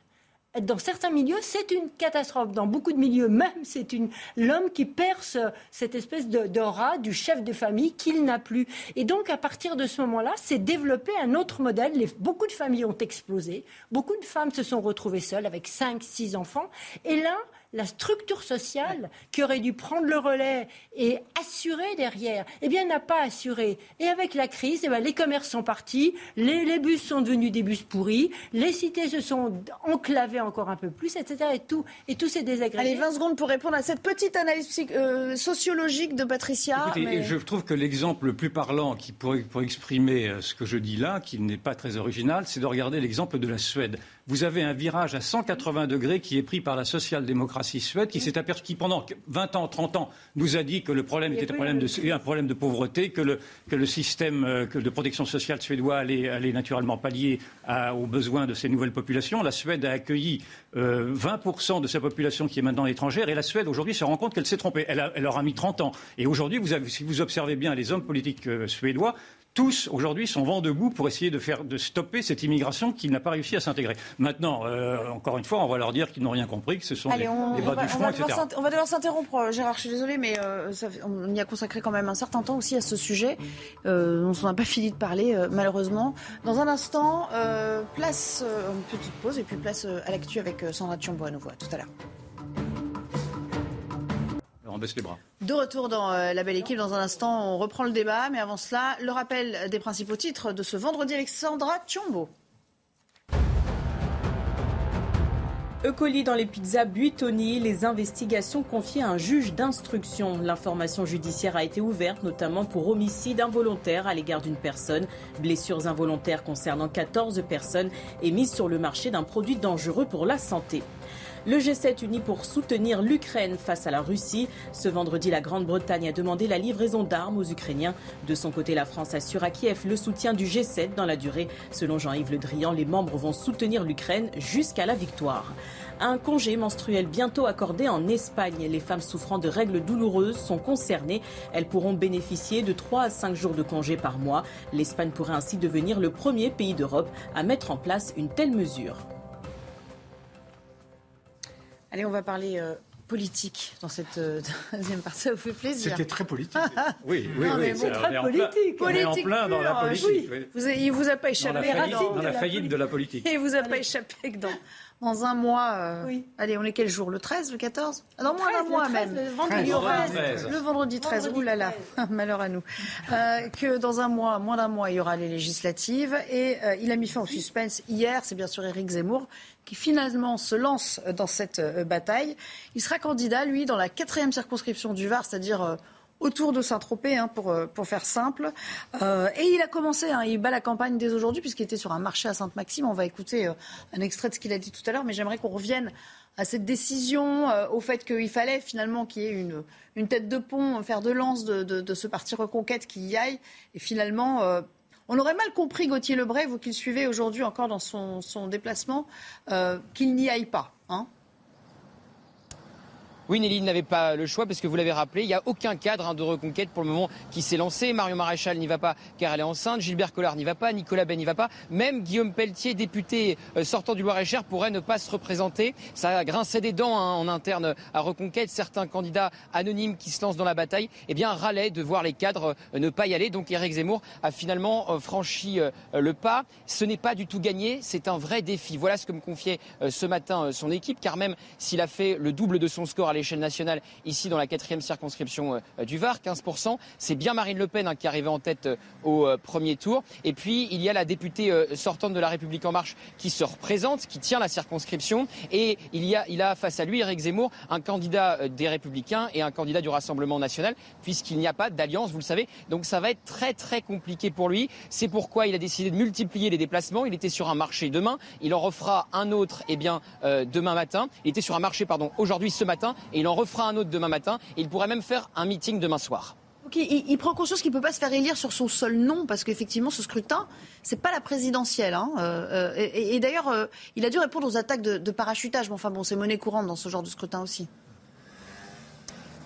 Speaker 18: dans certains milieux, c'est une catastrophe. Dans beaucoup de milieux, même, c'est l'homme qui perce cette espèce d'aura du chef de famille qu'il n'a plus. Et donc, à partir de ce moment-là, c'est développé un autre modèle. beaucoup de familles ont explosé. Beaucoup de femmes se sont retrouvées seules avec 5, 6 enfants. Et là, la structure sociale qui aurait dû prendre le relais et assurer derrière, eh bien, n'a pas assuré. Et avec la crise, eh bien, les commerces sont partis, les, bus sont devenus des bus pourris, les cités se sont enclavées encore un peu plus, etc. Et tout, et tout s'est désagrégé.
Speaker 1: Allez, 20 secondes pour répondre à cette petite analyse euh, sociologique de Patricia.
Speaker 17: Je trouve que l'exemple le plus parlant qui pourrait, pour exprimer euh, ce que je dis là, qui n'est pas très original, c'est de regarder l'exemple de la Suède vous avez un virage à 180 degrés qui est pris par la social-démocratie suède, qui s'est aperçu, qui pendant 20 ans, 30 ans, nous a dit que le problème était un problème, de, un problème de pauvreté, que le, que le système euh, de protection sociale suédois allait, allait naturellement pallier aux besoins de ces nouvelles populations. La Suède a accueilli 20% euh, de sa population qui est maintenant étrangère, et la Suède aujourd'hui se rend compte qu'elle s'est trompée. Elle, a mis 30 ans. Et aujourd'hui, si vous observez bien les hommes politiques euh, suédois, tous aujourd'hui sont vent debout pour essayer de, faire, de stopper cette immigration qui n'a pas réussi à s'intégrer. Maintenant, euh, encore une fois, on va leur dire qu'ils n'ont rien compris, que ce sont les, bas du front, etc.
Speaker 1: On va devoir s'interrompre, euh, Gérard, je suis désolée, mais euh, on y a consacré quand même un certain temps aussi à ce sujet. on s'en a pas fini de parler, malheureusement. Dans un instant, place, une petite pause et puis place à l'actu avec Sandra Thiombo à nouveau. À tout à l'heure.
Speaker 17: On baisse les bras.
Speaker 1: De retour dans euh, la belle équipe, dans un instant, on reprend le débat, mais avant cela, le rappel des principaux titres de ce vendredi avec Sandra Thiombo.
Speaker 23: E. dans les pizzas Buitoni, les investigations confiées à un juge d'instruction. L'information judiciaire a été ouverte notamment pour homicide involontaire à l'égard d'une personne, blessures involontaires concernant 14 personnes et mise sur le marché d'un produit dangereux pour la santé. Le G7 uni pour soutenir l'Ukraine face à la Russie. Ce vendredi, la Grande-Bretagne a demandé la livraison d'armes aux Ukrainiens. De son côté, la France assure à Kiev le soutien du G7 dans la durée. Selon Jean-Yves Le Drian, les membres vont soutenir l'Ukraine jusqu'à la victoire. Un congé menstruel bientôt accordé en Espagne. Les femmes souffrant de règles douloureuses sont concernées. Elles pourront bénéficier de 3 à 5 jours de congé par mois. L'Espagne pourrait ainsi devenir le premier pays d'Europe à mettre en place une telle mesure.
Speaker 1: Allez, on va parler euh, politique dans cette euh, deuxième partie. Ça vous fait plaisir
Speaker 20: C'était très politique.
Speaker 17: oui, oui, oui.
Speaker 1: C'est très politique.
Speaker 17: politique. en plein dans la politique.
Speaker 1: Vous il vous a pas échappé.
Speaker 17: Dans la faillite, dans la faillite de la politique.
Speaker 1: Il vous a pas échappé que dans dans un mois. Euh, allez, on est quel jour? Le 13, le 14 ah, Dans moins d'un mois même.
Speaker 18: Le vendredi
Speaker 1: 13. Le vendredi 13. Ouh là là, malheur à nous. Euh, que dans un mois, moins d'un mois, il y aura les législatives. Et euh, il a mis fin au suspense hier. C'est bien sûr Éric Zemmour qui finalement se lance dans cette bataille. Il sera candidat, lui, dans la quatrième circonscription du Var, c'est-à-dire autour de Saint-Tropez, hein, pour, pour faire simple. et il a commencé, hein, il bat la campagne dès aujourd'hui, puisqu'il était sur un marché à Sainte-Maxime. On va écouter un extrait de ce qu'il a dit tout à l'heure, mais j'aimerais qu'on revienne à cette décision, au fait qu'il fallait finalement qu'il y ait une, une tête de pont, faire de lance de, de, ce parti Reconquête qui y aille. Et finalement, on aurait mal compris Gauthier Lebray, vous qui le suivez aujourd'hui encore dans son, déplacement, euh, qu'il n'y aille pas.
Speaker 24: Oui, Nelly n'avait pas le choix parce que vous l'avez rappelé, il n'y a aucun cadre hein, de reconquête pour le moment qui s'est lancé. Mario Maréchal n'y va pas car elle est enceinte, Gilbert Collard n'y va pas, Nicolas Ben n'y va pas. Même Guillaume Pelletier, député euh, sortant du Loir-et-Cher, pourrait ne pas se représenter. Ça grinçait des dents hein, en interne à reconquête. Certains candidats anonymes qui se lancent dans la bataille, eh bien, râlaient de voir les cadres euh, ne pas y aller. Donc Éric Zemmour a finalement euh, franchi le pas. Ce n'est pas du tout gagné, c'est un vrai défi. Voilà ce que me confiait ce matin son équipe, car même s'il a fait le double de son score à nationale, ici dans la quatrième circonscription euh, du Var, 15%. C'est bien Marine Le Pen hein, qui arrivée en tête euh, au euh, premier tour. Et puis, il y a la députée sortante de La République En Marche qui se représente, qui tient la circonscription. Et il, y a, il a face à lui, Eric Zemmour, un candidat des Républicains et un candidat du Rassemblement national, puisqu'il n'y a pas d'alliance, vous le savez. Donc ça va être très très compliqué pour lui. C'est pourquoi il a décidé de multiplier les déplacements. Il était sur un marché demain. Il en refera un autre eh bien, demain matin. Il était sur un marché pardon, aujourd'hui, ce matin. Il en refera un autre demain matin. Et il pourrait même faire un meeting demain soir.
Speaker 1: il, prend conscience qu'il ne peut pas se faire élire sur son seul nom, parce qu'effectivement, ce scrutin, ce n'est pas la présidentielle. Hein. Euh, euh, et, d'ailleurs, euh, il a dû répondre aux attaques de, de parachutage. Mais enfin, bon, c'est monnaie courante dans ce genre de scrutin aussi.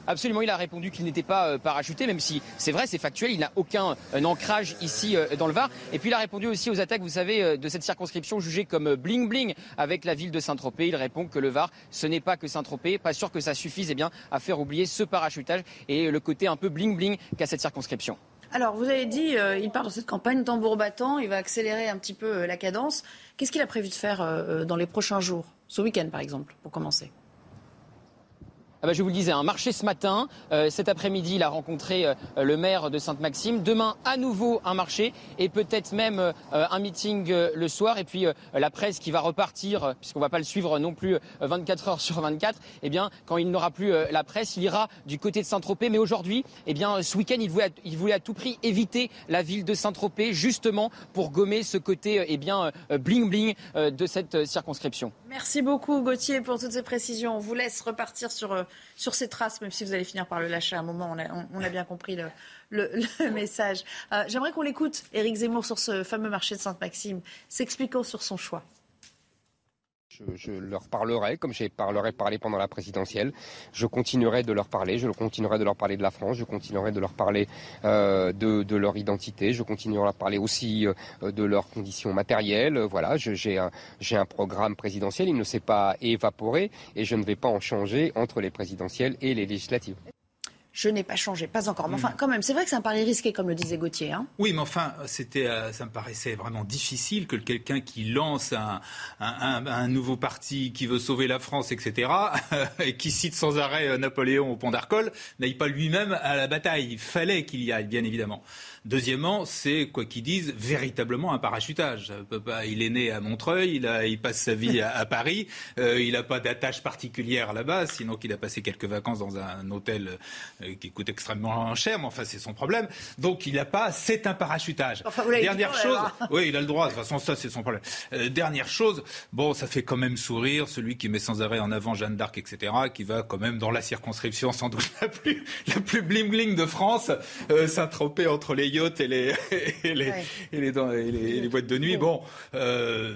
Speaker 24: Absolument, il a répondu qu'il n'était pas euh, parachuté, même si c'est vrai, c'est factuel, il n'a aucun euh, ancrage ici euh, dans le Var. Et puis il a répondu aussi aux attaques, vous savez, de cette circonscription jugée comme bling-bling avec la ville de Saint-Tropez. Il répond que le Var, ce n'est pas que Saint-Tropez, pas sûr que ça suffise eh bien, à faire oublier ce parachutage et le côté un peu bling-bling qu'a cette circonscription.
Speaker 1: Alors, vous avez dit, il part dans cette campagne tambour battant, il va accélérer un petit peu la cadence. Qu'est-ce qu'il a prévu de faire dans les prochains jours? Ce week-end, par exemple, pour commencer
Speaker 24: ah bah, je vous le disais, un marché ce matin. Euh, cet après-midi, il a rencontré euh, le maire de Sainte-Maxime. Demain, à nouveau, un marché et peut-être même euh, un meeting le soir. Et puis la presse qui va repartir, puisqu'on ne va pas le suivre non plus 24 heures sur 24. Eh bien, quand il n'aura plus la presse, il ira du côté de Saint-Tropez. Mais aujourd'hui, eh bien, ce week-end, il voulait, il voulait à tout prix éviter la ville de Saint-Tropez, justement pour gommer ce côté eh bien bling bling de cette circonscription.
Speaker 1: Merci beaucoup Gauthier pour toutes ces précisions. On vous laisse repartir sur sur ces traces, même si vous allez finir par le lâcher à un moment. On a, bien compris le, message. Euh, j'aimerais qu'on l'écoute, Éric Zemmour, sur ce fameux marché de Sainte-Maxime, s'expliquant sur son choix.
Speaker 25: Je, leur parlerai, comme j'ai parlerai parler pendant la présidentielle. Je continuerai de leur parler. Je continuerai de leur parler de la France. Je continuerai de leur parler euh, de, leur identité. Je continuerai de leur parler aussi euh, de leurs conditions matérielles. Voilà, j'ai un, un programme présidentiel. Il ne s'est pas évaporé et je ne vais pas en changer entre les présidentielles et les législatives
Speaker 1: je n'ai pas changé, pas encore. Mais enfin, hmm. quand même, c'est vrai que c'est un pari risqué, comme le disait Gauthier. Hein.
Speaker 22: Oui, mais enfin, c'était, euh, ça me paraissait vraiment difficile que quelqu'un qui lance un, un, nouveau parti qui veut sauver la France, etc., et qui cite sans arrêt euh, Napoléon au pont d'Arcole, n'aille pas lui-même à la bataille. Il fallait qu'il y aille, bien évidemment. Deuxièmement, c'est, quoi qu'ils disent, véritablement un parachutage. Il est né à Montreuil, il, a, il passe sa vie à, Paris, euh, il n'a pas d'attache particulière là-bas, sinon qu'il a passé quelques vacances dans un hôtel euh, qui coûte extrêmement cher, mais enfin c'est son problème. Donc il n'a pas, c'est un parachutage. dernière chose, oui, il a le droit, de toute façon ça c'est son problème. Euh, dernière chose, bon, ça fait quand même sourire celui qui met sans arrêt en avant Jeanne d'Arc, etc., qui va quand même dans la circonscription sans doute la plus, la plus bling bling de France, s'introper entre les yachts et les, et les, et les, et les, boîtes de nuit. Bon, euh,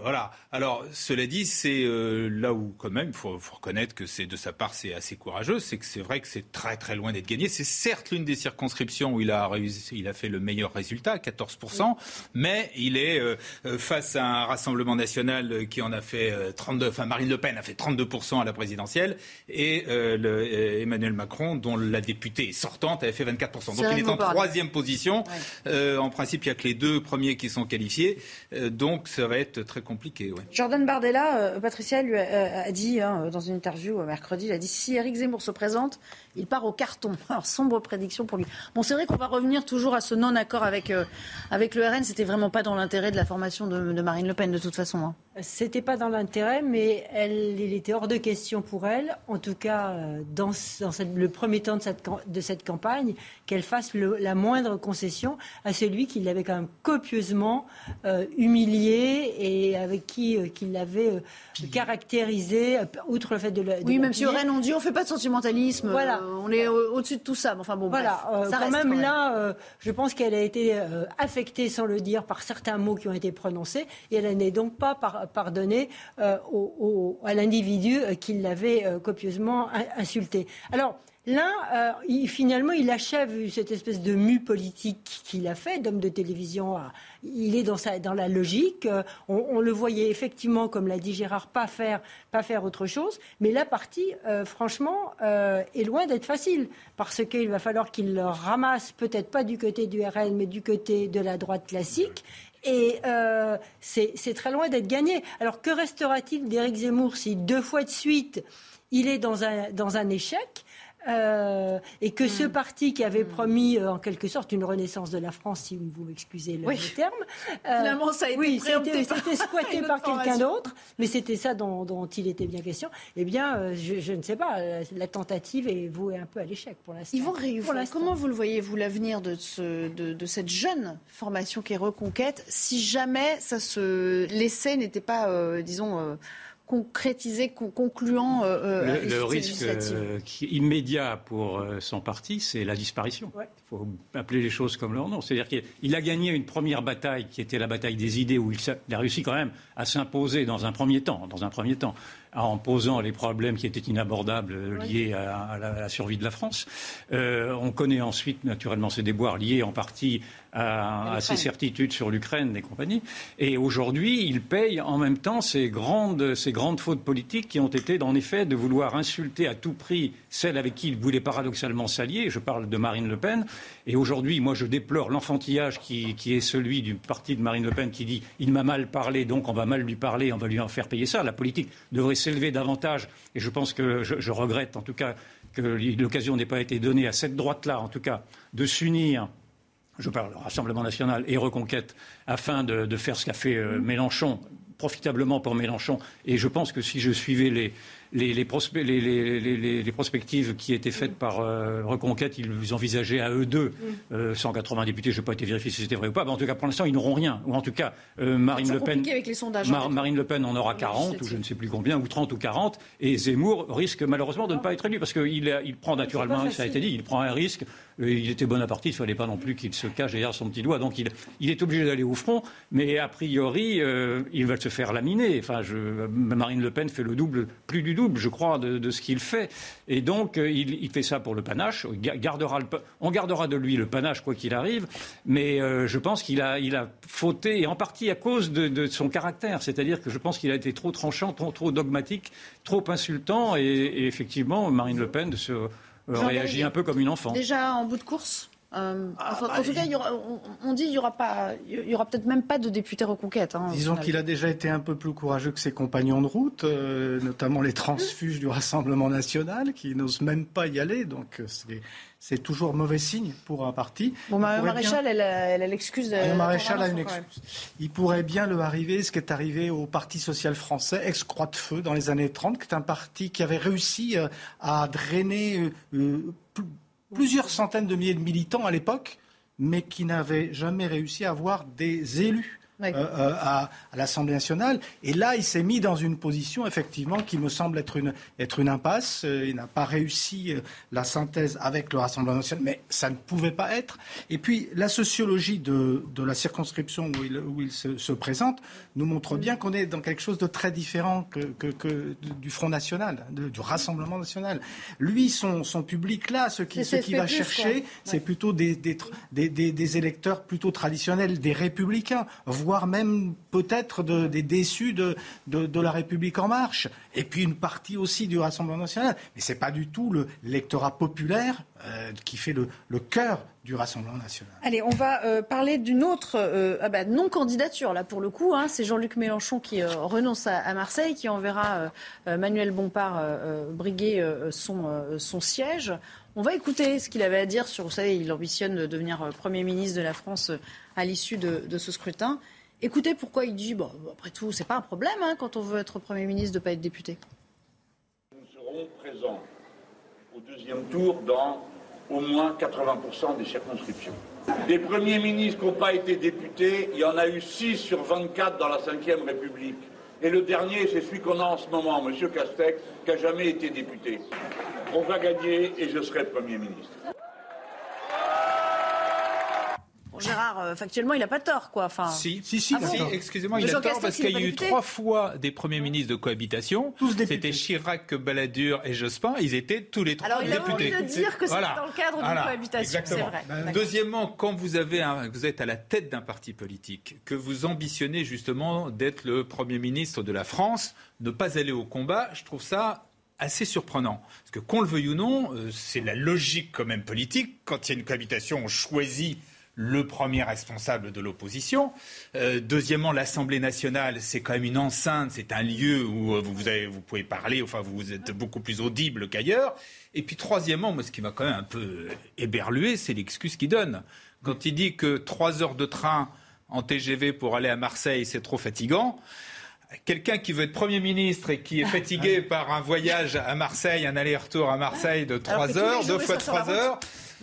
Speaker 22: voilà. Alors, cela dit, c'est euh, là où, quand même, il faut, reconnaître que c'est de sa part, c'est assez courageux. C'est que c'est vrai que c'est très très loin d'être gagné. C'est certes l'une des circonscriptions où il a réussi, il a fait le meilleur résultat, 14%, mais il est euh, face à un Rassemblement national qui en a fait 32. Enfin, Marine Le Pen a fait 32% à la présidentielle et le, Emmanuel Macron, dont la députée sortante, avait fait 24%. Donc, il est en troisième position. en principe, il n'y a que les deux premiers qui sont qualifiés. donc, ça va être très compliqué.
Speaker 1: Jordan Bardella, euh, Patricia lui a, dit hein, dans une interview euh, mercredi, il a dit si Eric Zemmour se présente, il part au carton. Alors, sombre prédiction pour lui. Bon, c'est vrai qu'on va revenir toujours à ce non-accord avec, euh, avec le RN. C'était vraiment pas dans l'intérêt de la formation de, Marine Le Pen, de toute façon. Hein.
Speaker 18: C'était pas dans l'intérêt, mais elle, il était hors de question pour elle, en tout cas euh, dans, le premier temps de cette, de cette campagne, qu'elle fasse la moindre concession à celui qui l'avait quand même copieusement euh, humilié et avec qui euh, qui l'avait caractérisé, outre le fait de
Speaker 1: Oui, même si au Rennes on dit on fait pas de sentimentalisme, voilà. On est au-dessus de tout ça. Enfin bon,
Speaker 18: voilà. ça quand, même, là, je pense qu'elle a été affectée, sans le dire, par certains mots qui ont été prononcés, et elle n'est donc pas par pardonner euh, à l'individu euh, qui l'avait euh, copieusement insulté. Alors, Là, finalement, il achève cette espèce de mue politique qu'il a fait, d'homme de télévision. il est dans, la logique. On, le voyait effectivement, comme l'a dit Gérard, pas faire, pas faire autre chose. Mais la partie, franchement, est loin d'être facile. Parce qu'il va falloir qu'il le ramasse, peut-être pas du côté du RN, mais du côté de la droite classique. Et euh, c'est très loin d'être gagné. Alors que restera-t-il d'Éric Zemmour si deux fois de suite il est dans un échec? Euh, et que ce hmm. parti qui avait hmm. promis euh, en quelque sorte une renaissance de la France, si vous m'excusez le, terme,
Speaker 1: euh, finalement ça a été oui,
Speaker 18: c'était squatté par quelqu'un d'autre, mais c'était ça dont, il était bien question. Eh bien, je, ne sais pas, la tentative est vouée un peu à l'échec pour l'instant.
Speaker 1: Yvon comment vous le voyez, vous, l'avenir de, ce, de, de, cette jeune formation qui est Reconquête, si jamais ça se l'essai n'était pas, disons concrétisé, concluant
Speaker 17: euh, le, le risque euh, immédiat pour euh, son parti, c'est la disparition. Il faut appeler les choses comme leur nom. C'est-à-dire qu'il a gagné une première bataille qui était la bataille des idées, où il a réussi quand même à s'imposer dans un premier temps. Dans un premier temps en posant les problèmes qui étaient inabordables liés à, la, survie de la France. Euh, on connaît ensuite naturellement ces déboires liés en partie à, ses certitudes sur l'Ukraine et compagnie. Et aujourd'hui, il paye en même temps ces grandes, ces grandes fautes politiques qui ont été, en effet, de vouloir insulter à tout prix celle avec qui il voulait paradoxalement s'allier. Je parle de Marine Le Pen. Et aujourd'hui, moi, je déplore l'enfantillage qui, qui, est celui du parti de Marine Le Pen qui dit il m'a mal parlé, donc on va mal lui parler, on va lui en faire payer ça. La politique devrait s'élever davantage. Et je pense que je, regrette, en tout cas, que l'occasion n'ait pas été donnée à cette droite-là, en tout cas, de s'unir je parle Rassemblement national et Reconquête, afin de, faire ce qu'a fait euh, Mélenchon, profitablement pour Mélenchon. Et je pense que si je suivais les, les, les, prospectives qui étaient faites par euh, Reconquête, ils envisageaient à eux deux 180 euh, députés. Je n'ai pas été vérifié si c'était vrai ou pas. Mais en tout cas, pour l'instant, ils n'auront rien. Ou en tout cas, euh, Marine Le Pen.
Speaker 1: Avec les sondages,
Speaker 17: Marine Le Pen en aura 40, ou je ne sais plus combien, ou 30 ou 40. Et Zemmour risque malheureusement de ne pas être élu. Parce qu'il il prend naturellement, ça a été dit, il prend un risque. Il était bonapartiste, il fallait pas non plus qu'il se cache derrière son petit doigt. Donc il, est obligé d'aller au front. Mais a priori, il va se faire laminer. Enfin, Marine Le Pen fait le double, plus du double je crois, de, ce qu'il fait. Et donc, euh, il, fait ça pour le panache. On gardera de lui le panache, quoi qu'il arrive. Mais euh, je pense qu'il a, fauté, et en partie à cause de, son caractère. C'est-à-dire que je pense qu'il a été trop tranchant, trop, dogmatique, trop insultant. Et, effectivement, Marine Le Pen se euh, réagit un peu comme une enfant.
Speaker 1: Déjà en bout de course euh, ah, en bah, tout cas, on, dit qu'il n'y aura, pas, il y aura peut-être même pas de député reconquête. Hein,
Speaker 20: Disons qu'il a déjà été un peu plus courageux que ses compagnons de route, euh, notamment les transfuges du Rassemblement national, qui n'osent même pas y aller. Donc euh, c'est toujours mauvais signe pour un parti.
Speaker 1: Bon, Maréchal, elle a l'excuse.
Speaker 20: Maréchal a une excuse. Il pourrait bien le arriver, ce qui est arrivé au Parti social français, ex-croix de feu, dans les années 30, qui est un parti qui avait réussi à drainer plusieurs centaines de milliers de militants à l'époque, mais qui n'avaient jamais réussi à avoir des élus euh, euh, à, l'Assemblée nationale. Et là, il s'est mis dans une position, effectivement, qui me semble être une, être une impasse. Euh, il n'a pas réussi la synthèse avec le Rassemblement national, mais ça ne pouvait pas être. Et puis, la sociologie de, de la circonscription où il, où il se, se, présente nous montre bien qu'on est dans quelque chose de très différent que, que, que du Front National, du Rassemblement national. Lui, son, son public là, ce qui, ce qui va chercher, c'est plutôt des, des, des, des, électeurs plutôt traditionnels, des républicains, voire voire même peut-être des déçus de, de, la République en marche, et puis une partie aussi du Rassemblement national. Mais ce n'est pas du tout le lectorat populaire euh, qui fait le, le cœur du Rassemblement national.
Speaker 1: Allez, on va euh, parler d'une autre euh, ah bah, non-candidature, là, pour le coup. Hein. c'est Jean-Luc Mélenchon qui renonce à, Marseille, qui enverra Manuel Bompard briguer son, son siège. On va écouter ce qu'il avait à dire sur, vous savez, il ambitionne de devenir Premier ministre de la France à l'issue de, ce scrutin. Écoutez pourquoi il dit, bon, après tout, c'est pas un problème hein, quand on veut être Premier ministre de ne pas être député.
Speaker 26: Nous serons présents au deuxième tour dans au moins 80% des circonscriptions. Des premiers ministres qui n'ont pas été députés, il y en a eu 6 sur 24 dans la Ve République. Et le dernier, c'est celui qu'on a en ce moment, M. Castex, qui n'a jamais été député. On va gagner et je serai Premier ministre.
Speaker 1: Gérard, euh, factuellement, il n'a pas tort, quoi. Enfin...
Speaker 22: Si, si, si, ah excusez-moi, il a tort parce qu'il y a eu trois fois des premiers ministres de cohabitation. Tous C'était Chirac, Balladur et Jospin. Ils étaient tous les trois
Speaker 1: Alors, il
Speaker 22: a envie
Speaker 1: de dire que c'est dans le cadre d'une cohabitation, c'est vrai.
Speaker 22: Ben, deuxièmement, quand vous, avez vous êtes à la tête d'un parti politique, que vous ambitionnez justement d'être le Premier ministre de la France, ne pas aller au combat, je trouve ça assez surprenant. Parce que qu'on le veuille ou non, euh, c'est la logique quand même politique. Quand il y a une cohabitation, on choisit le premier responsable de l'opposition. Euh, deuxièmement, l'Assemblée nationale, c'est quand même une enceinte, c'est un lieu où euh, vous, avez, vous, pouvez parler, enfin vous êtes beaucoup plus audible qu'ailleurs. Et puis troisièmement, moi, ce qui m'a quand même un peu éberlué, c'est l'excuse qu'il donne. Quand il dit que trois heures de train en TGV pour aller à Marseille, c'est trop fatigant quelqu'un qui veut être Premier ministre et qui est fatigué par un voyage à Marseille, un aller-retour à Marseille de trois heures, deux fois trois heures,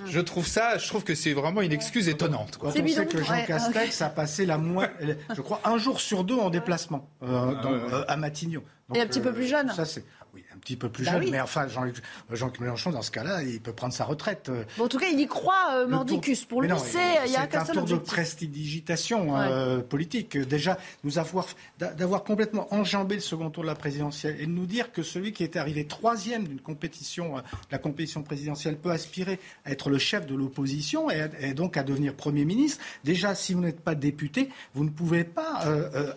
Speaker 22: je trouve ça, je trouve que c'est vraiment une excuse étonnante.
Speaker 20: Quand on sait que Jean Castex a passé la moins, je crois, un jour sur deux en déplacement euh, euh, à Matignon.
Speaker 1: et un petit peu plus jeune.
Speaker 20: Ça c'est un petit peu plus bah jeune, mais enfin, Jean-Luc Mélenchon, dans ce cas-là, il peut prendre sa retraite.
Speaker 1: en tout cas, il y croit, euh, Mordicus. Pour lui, c'est il y a
Speaker 20: un tour de prestidigitation euh, politique. Déjà, nous avoir, d'avoir complètement enjambé le second tour de la présidentielle et de nous dire que celui qui est arrivé troisième d'une compétition, euh, la compétition présidentielle, peut aspirer à être le chef de l'opposition et, donc à devenir Premier ministre. Déjà, si vous n'êtes pas député, vous ne pouvez pas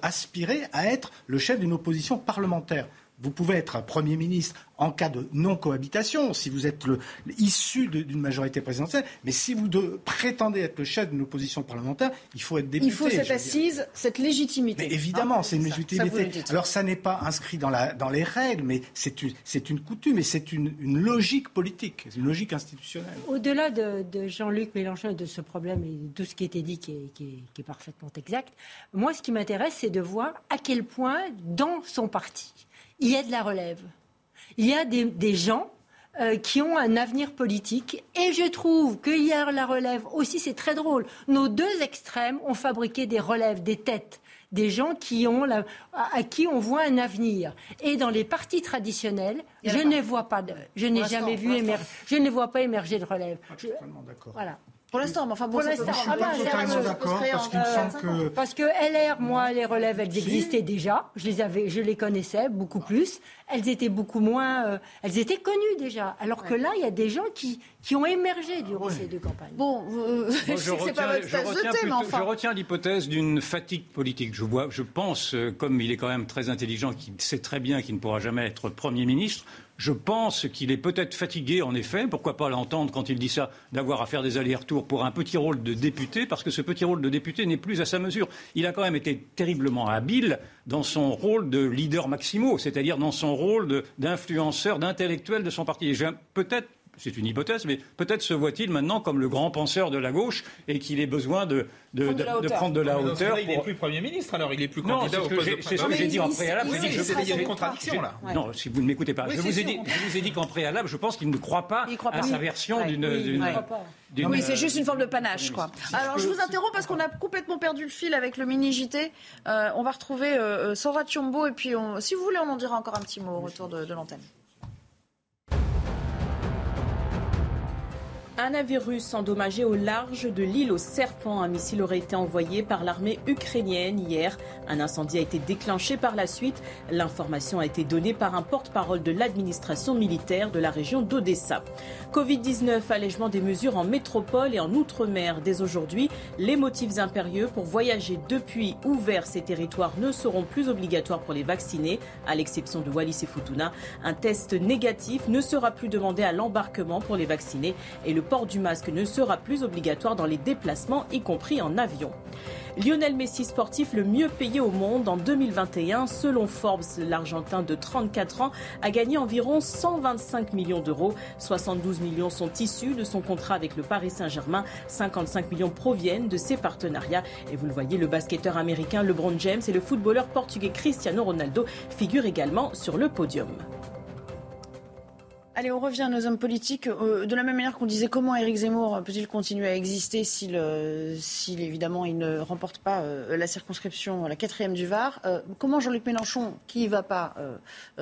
Speaker 20: aspirer à être le chef d'une opposition parlementaire. Vous pouvez être un Premier ministre en cas de non-cohabitation, si vous êtes le, issu d'une majorité présidentielle, mais si vous prétendez être le chef d'une opposition parlementaire, il faut être député.
Speaker 1: Il faut cette assise, cette légitimité.
Speaker 20: Mais évidemment, hein, c'est une légitimité. Alors ça n'est pas inscrit dans, la, dans les règles, mais c'est une, une, coutume et c'est une, une, logique politique, une logique institutionnelle.
Speaker 18: Au-delà de, de Jean-Luc Mélenchon et de ce problème et de tout ce qui a été dit qui est, qui est, qui est parfaitement exact, moi ce qui m'intéresse, c'est de voir à quel point dans son parti, il y a de la relève. Il y a des, gens euh, qui ont un avenir politique. Et je trouve y a la relève aussi, c'est très drôle. Nos deux extrêmes ont fabriqué des relèves, des têtes, des gens qui ont à qui on voit un avenir. Et dans les partis traditionnels, je ne vois pas, de, je n'ai jamais vu émerger, je ne vois pas émerger de relève.
Speaker 20: Je, d'accord.
Speaker 1: Voilà. Pour l'instant, mais enfin bon,
Speaker 20: pour l'instant, je suis pas totalement d'accord parce qu'il me semble que
Speaker 18: parce que LR, moi, les relèves, elles existaient déjà. Je les avais, je les connaissais beaucoup plus. Elles étaient beaucoup moins, euh, elles étaient connues déjà. Alors que là, il y a des gens qui qui ont émergé durant ces deux campagnes.
Speaker 1: Bon, euh, je, je, retiens, pas votre je, retiens thème, enfin.
Speaker 17: je retiens l'hypothèse d'une fatigue politique. Je vois, je pense, euh, comme il est quand même très intelligent, qu'il sait très bien qu'il ne pourra jamais être premier ministre. Je pense qu'il est peut-être fatigué, en effet, pourquoi pas l'entendre quand il dit ça, d'avoir à faire des allers-retours pour un petit rôle de député, parce que ce petit rôle de député n'est plus à sa mesure. Il a quand même été terriblement habile dans son rôle de leader maximo, c'est-à-dire dans son rôle d'influenceur, d'intellectuel de son parti. Peut-être c'est une hypothèse, mais peut-être se voit-il maintenant comme le grand penseur de la gauche et qu'il ait besoin de, de, prendre de la hauteur.
Speaker 22: Il n'est plus Premier ministre, alors il n'est plus candidat
Speaker 17: au poste C'est ce que j'ai dit en préalable.
Speaker 22: il y a une contradiction là.
Speaker 17: Non, si vous ne m'écoutez pas. je, vous ai dit, je vous ai dit qu'en préalable, je pense qu'il ne croit pas à sa version d'une.
Speaker 1: Oui, c'est juste une forme de panache, quoi. Alors, je vous interromps parce qu'on a complètement perdu le fil avec le mini JT. Euh, on va retrouver euh, euh, Sora Chiombo et puis, si vous voulez, on en dira encore un petit mot au retour de l'antenne.
Speaker 23: Un navire russe endommagé au large de l'île aux serpents. Un missile aurait été envoyé par l'armée ukrainienne hier. Un incendie a été déclenché par la suite. L'information a été donnée par un porte-parole de l'administration militaire de la région d'Odessa. Covid-19, allègement des mesures en métropole et en outre-mer. Dès aujourd'hui, les motifs impérieux pour voyager depuis ou vers ces territoires ne seront plus obligatoires pour les vaccinés, à l'exception de Wallis et Futuna. Un test négatif ne sera plus demandé à l'embarquement pour les vaccinés et le port du masque ne sera plus obligatoire dans les déplacements, y compris en avion. Lionel Messi, sportif le mieux payé au monde en 2021, selon Forbes, l'Argentin de 34 ans a gagné environ 125 millions d'euros. 72 millions sont issus de son contrat avec le Paris Saint-Germain. 55 millions proviennent de ses partenariats. Et vous le voyez, le basketteur américain LeBron James et le footballeur portugais Cristiano Ronaldo figurent également sur le podium.
Speaker 1: Allez, on revient à nos hommes politiques. Euh, de la même manière qu'on disait comment Éric Zemmour peut-il continuer à exister s'il, euh, évidemment il ne remporte pas euh, la circonscription, la quatrième du Var Comment Jean-Luc Mélenchon, qui ne va pas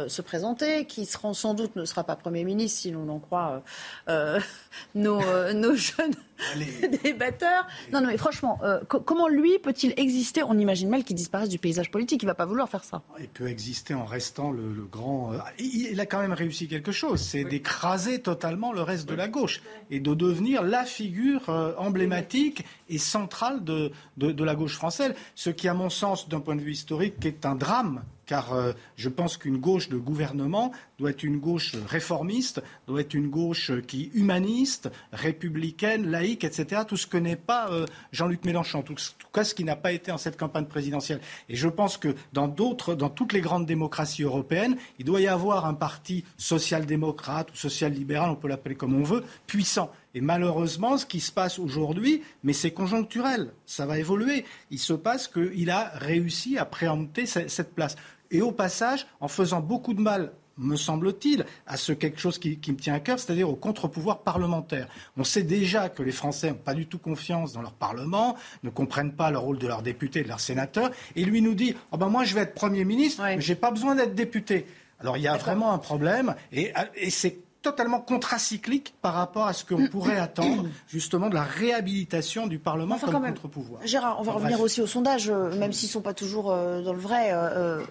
Speaker 1: se présenter, qui sera, sans doute ne sera pas Premier ministre si l'on en croit nos, nos jeunes débatteurs. Non, non, mais franchement, euh, comment lui peut-il exister? On imagine mal qu'il disparaisse du paysage politique. Il ne va pas vouloir faire ça.
Speaker 20: Il peut exister en restant le, grand. Euh, il, a quand même réussi quelque chose. C'est d'écraser totalement le reste de la gauche et de devenir la figure euh, emblématique et centrale de, la gauche française. Ce qui, à mon sens, d'un point de vue historique, est un drame car euh, je pense qu'une gauche de gouvernement doit être une gauche réformiste, doit être une gauche qui humaniste, républicaine, laïque, etc. Tout ce que n'est pas euh, Jean-Luc Mélenchon, en tout cas ce qui n'a pas été en cette campagne présidentielle. Et je pense que dans d'autres, dans toutes les grandes démocraties européennes, il doit y avoir un parti social-démocrate ou social-libéral, on peut l'appeler comme on veut, puissant. Et malheureusement, ce qui se passe aujourd'hui, mais c'est conjoncturel, ça va évoluer, il se passe qu'il a réussi à préempter cette place et au passage en faisant beaucoup de mal me semble-t-il, à ce quelque chose qui, me tient à cœur, c'est-à-dire au contre-pouvoir parlementaire. On sait déjà que les Français n'ont pas du tout confiance dans leur Parlement, ne comprennent pas le rôle de leurs députés, de leurs sénateurs, et lui nous dit oh ben Moi, je vais être Premier ministre, mais je n'ai pas besoin d'être député. Alors il y a vraiment un problème, et, et c'est totalement contracyclique par rapport à ce qu'on pourrait attendre justement de la réhabilitation du Parlement comme contre-pouvoir.
Speaker 1: Gérard, on va revenir aussi aux sondages, euh, même s'ils ne sont pas toujours euh, dans le vrai. Euh,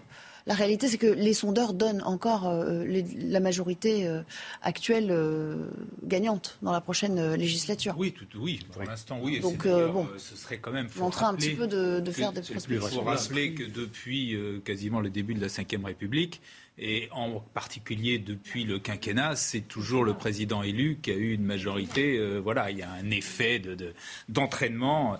Speaker 1: la réalité, c'est que les sondeurs donnent encore euh, la majorité euh, actuelle euh, gagnante dans la prochaine législature.
Speaker 22: Oui, tout, oui pour l'instant, oui.
Speaker 1: Donc, bon,
Speaker 22: ce serait quand même.
Speaker 1: train un petit peu de, faire des
Speaker 22: prospections. Il faut rappeler que depuis quasiment le début de la Ve République, et en particulier depuis le quinquennat, c'est toujours le président élu qui a eu une majorité. voilà, il y a un effet d'entraînement. De,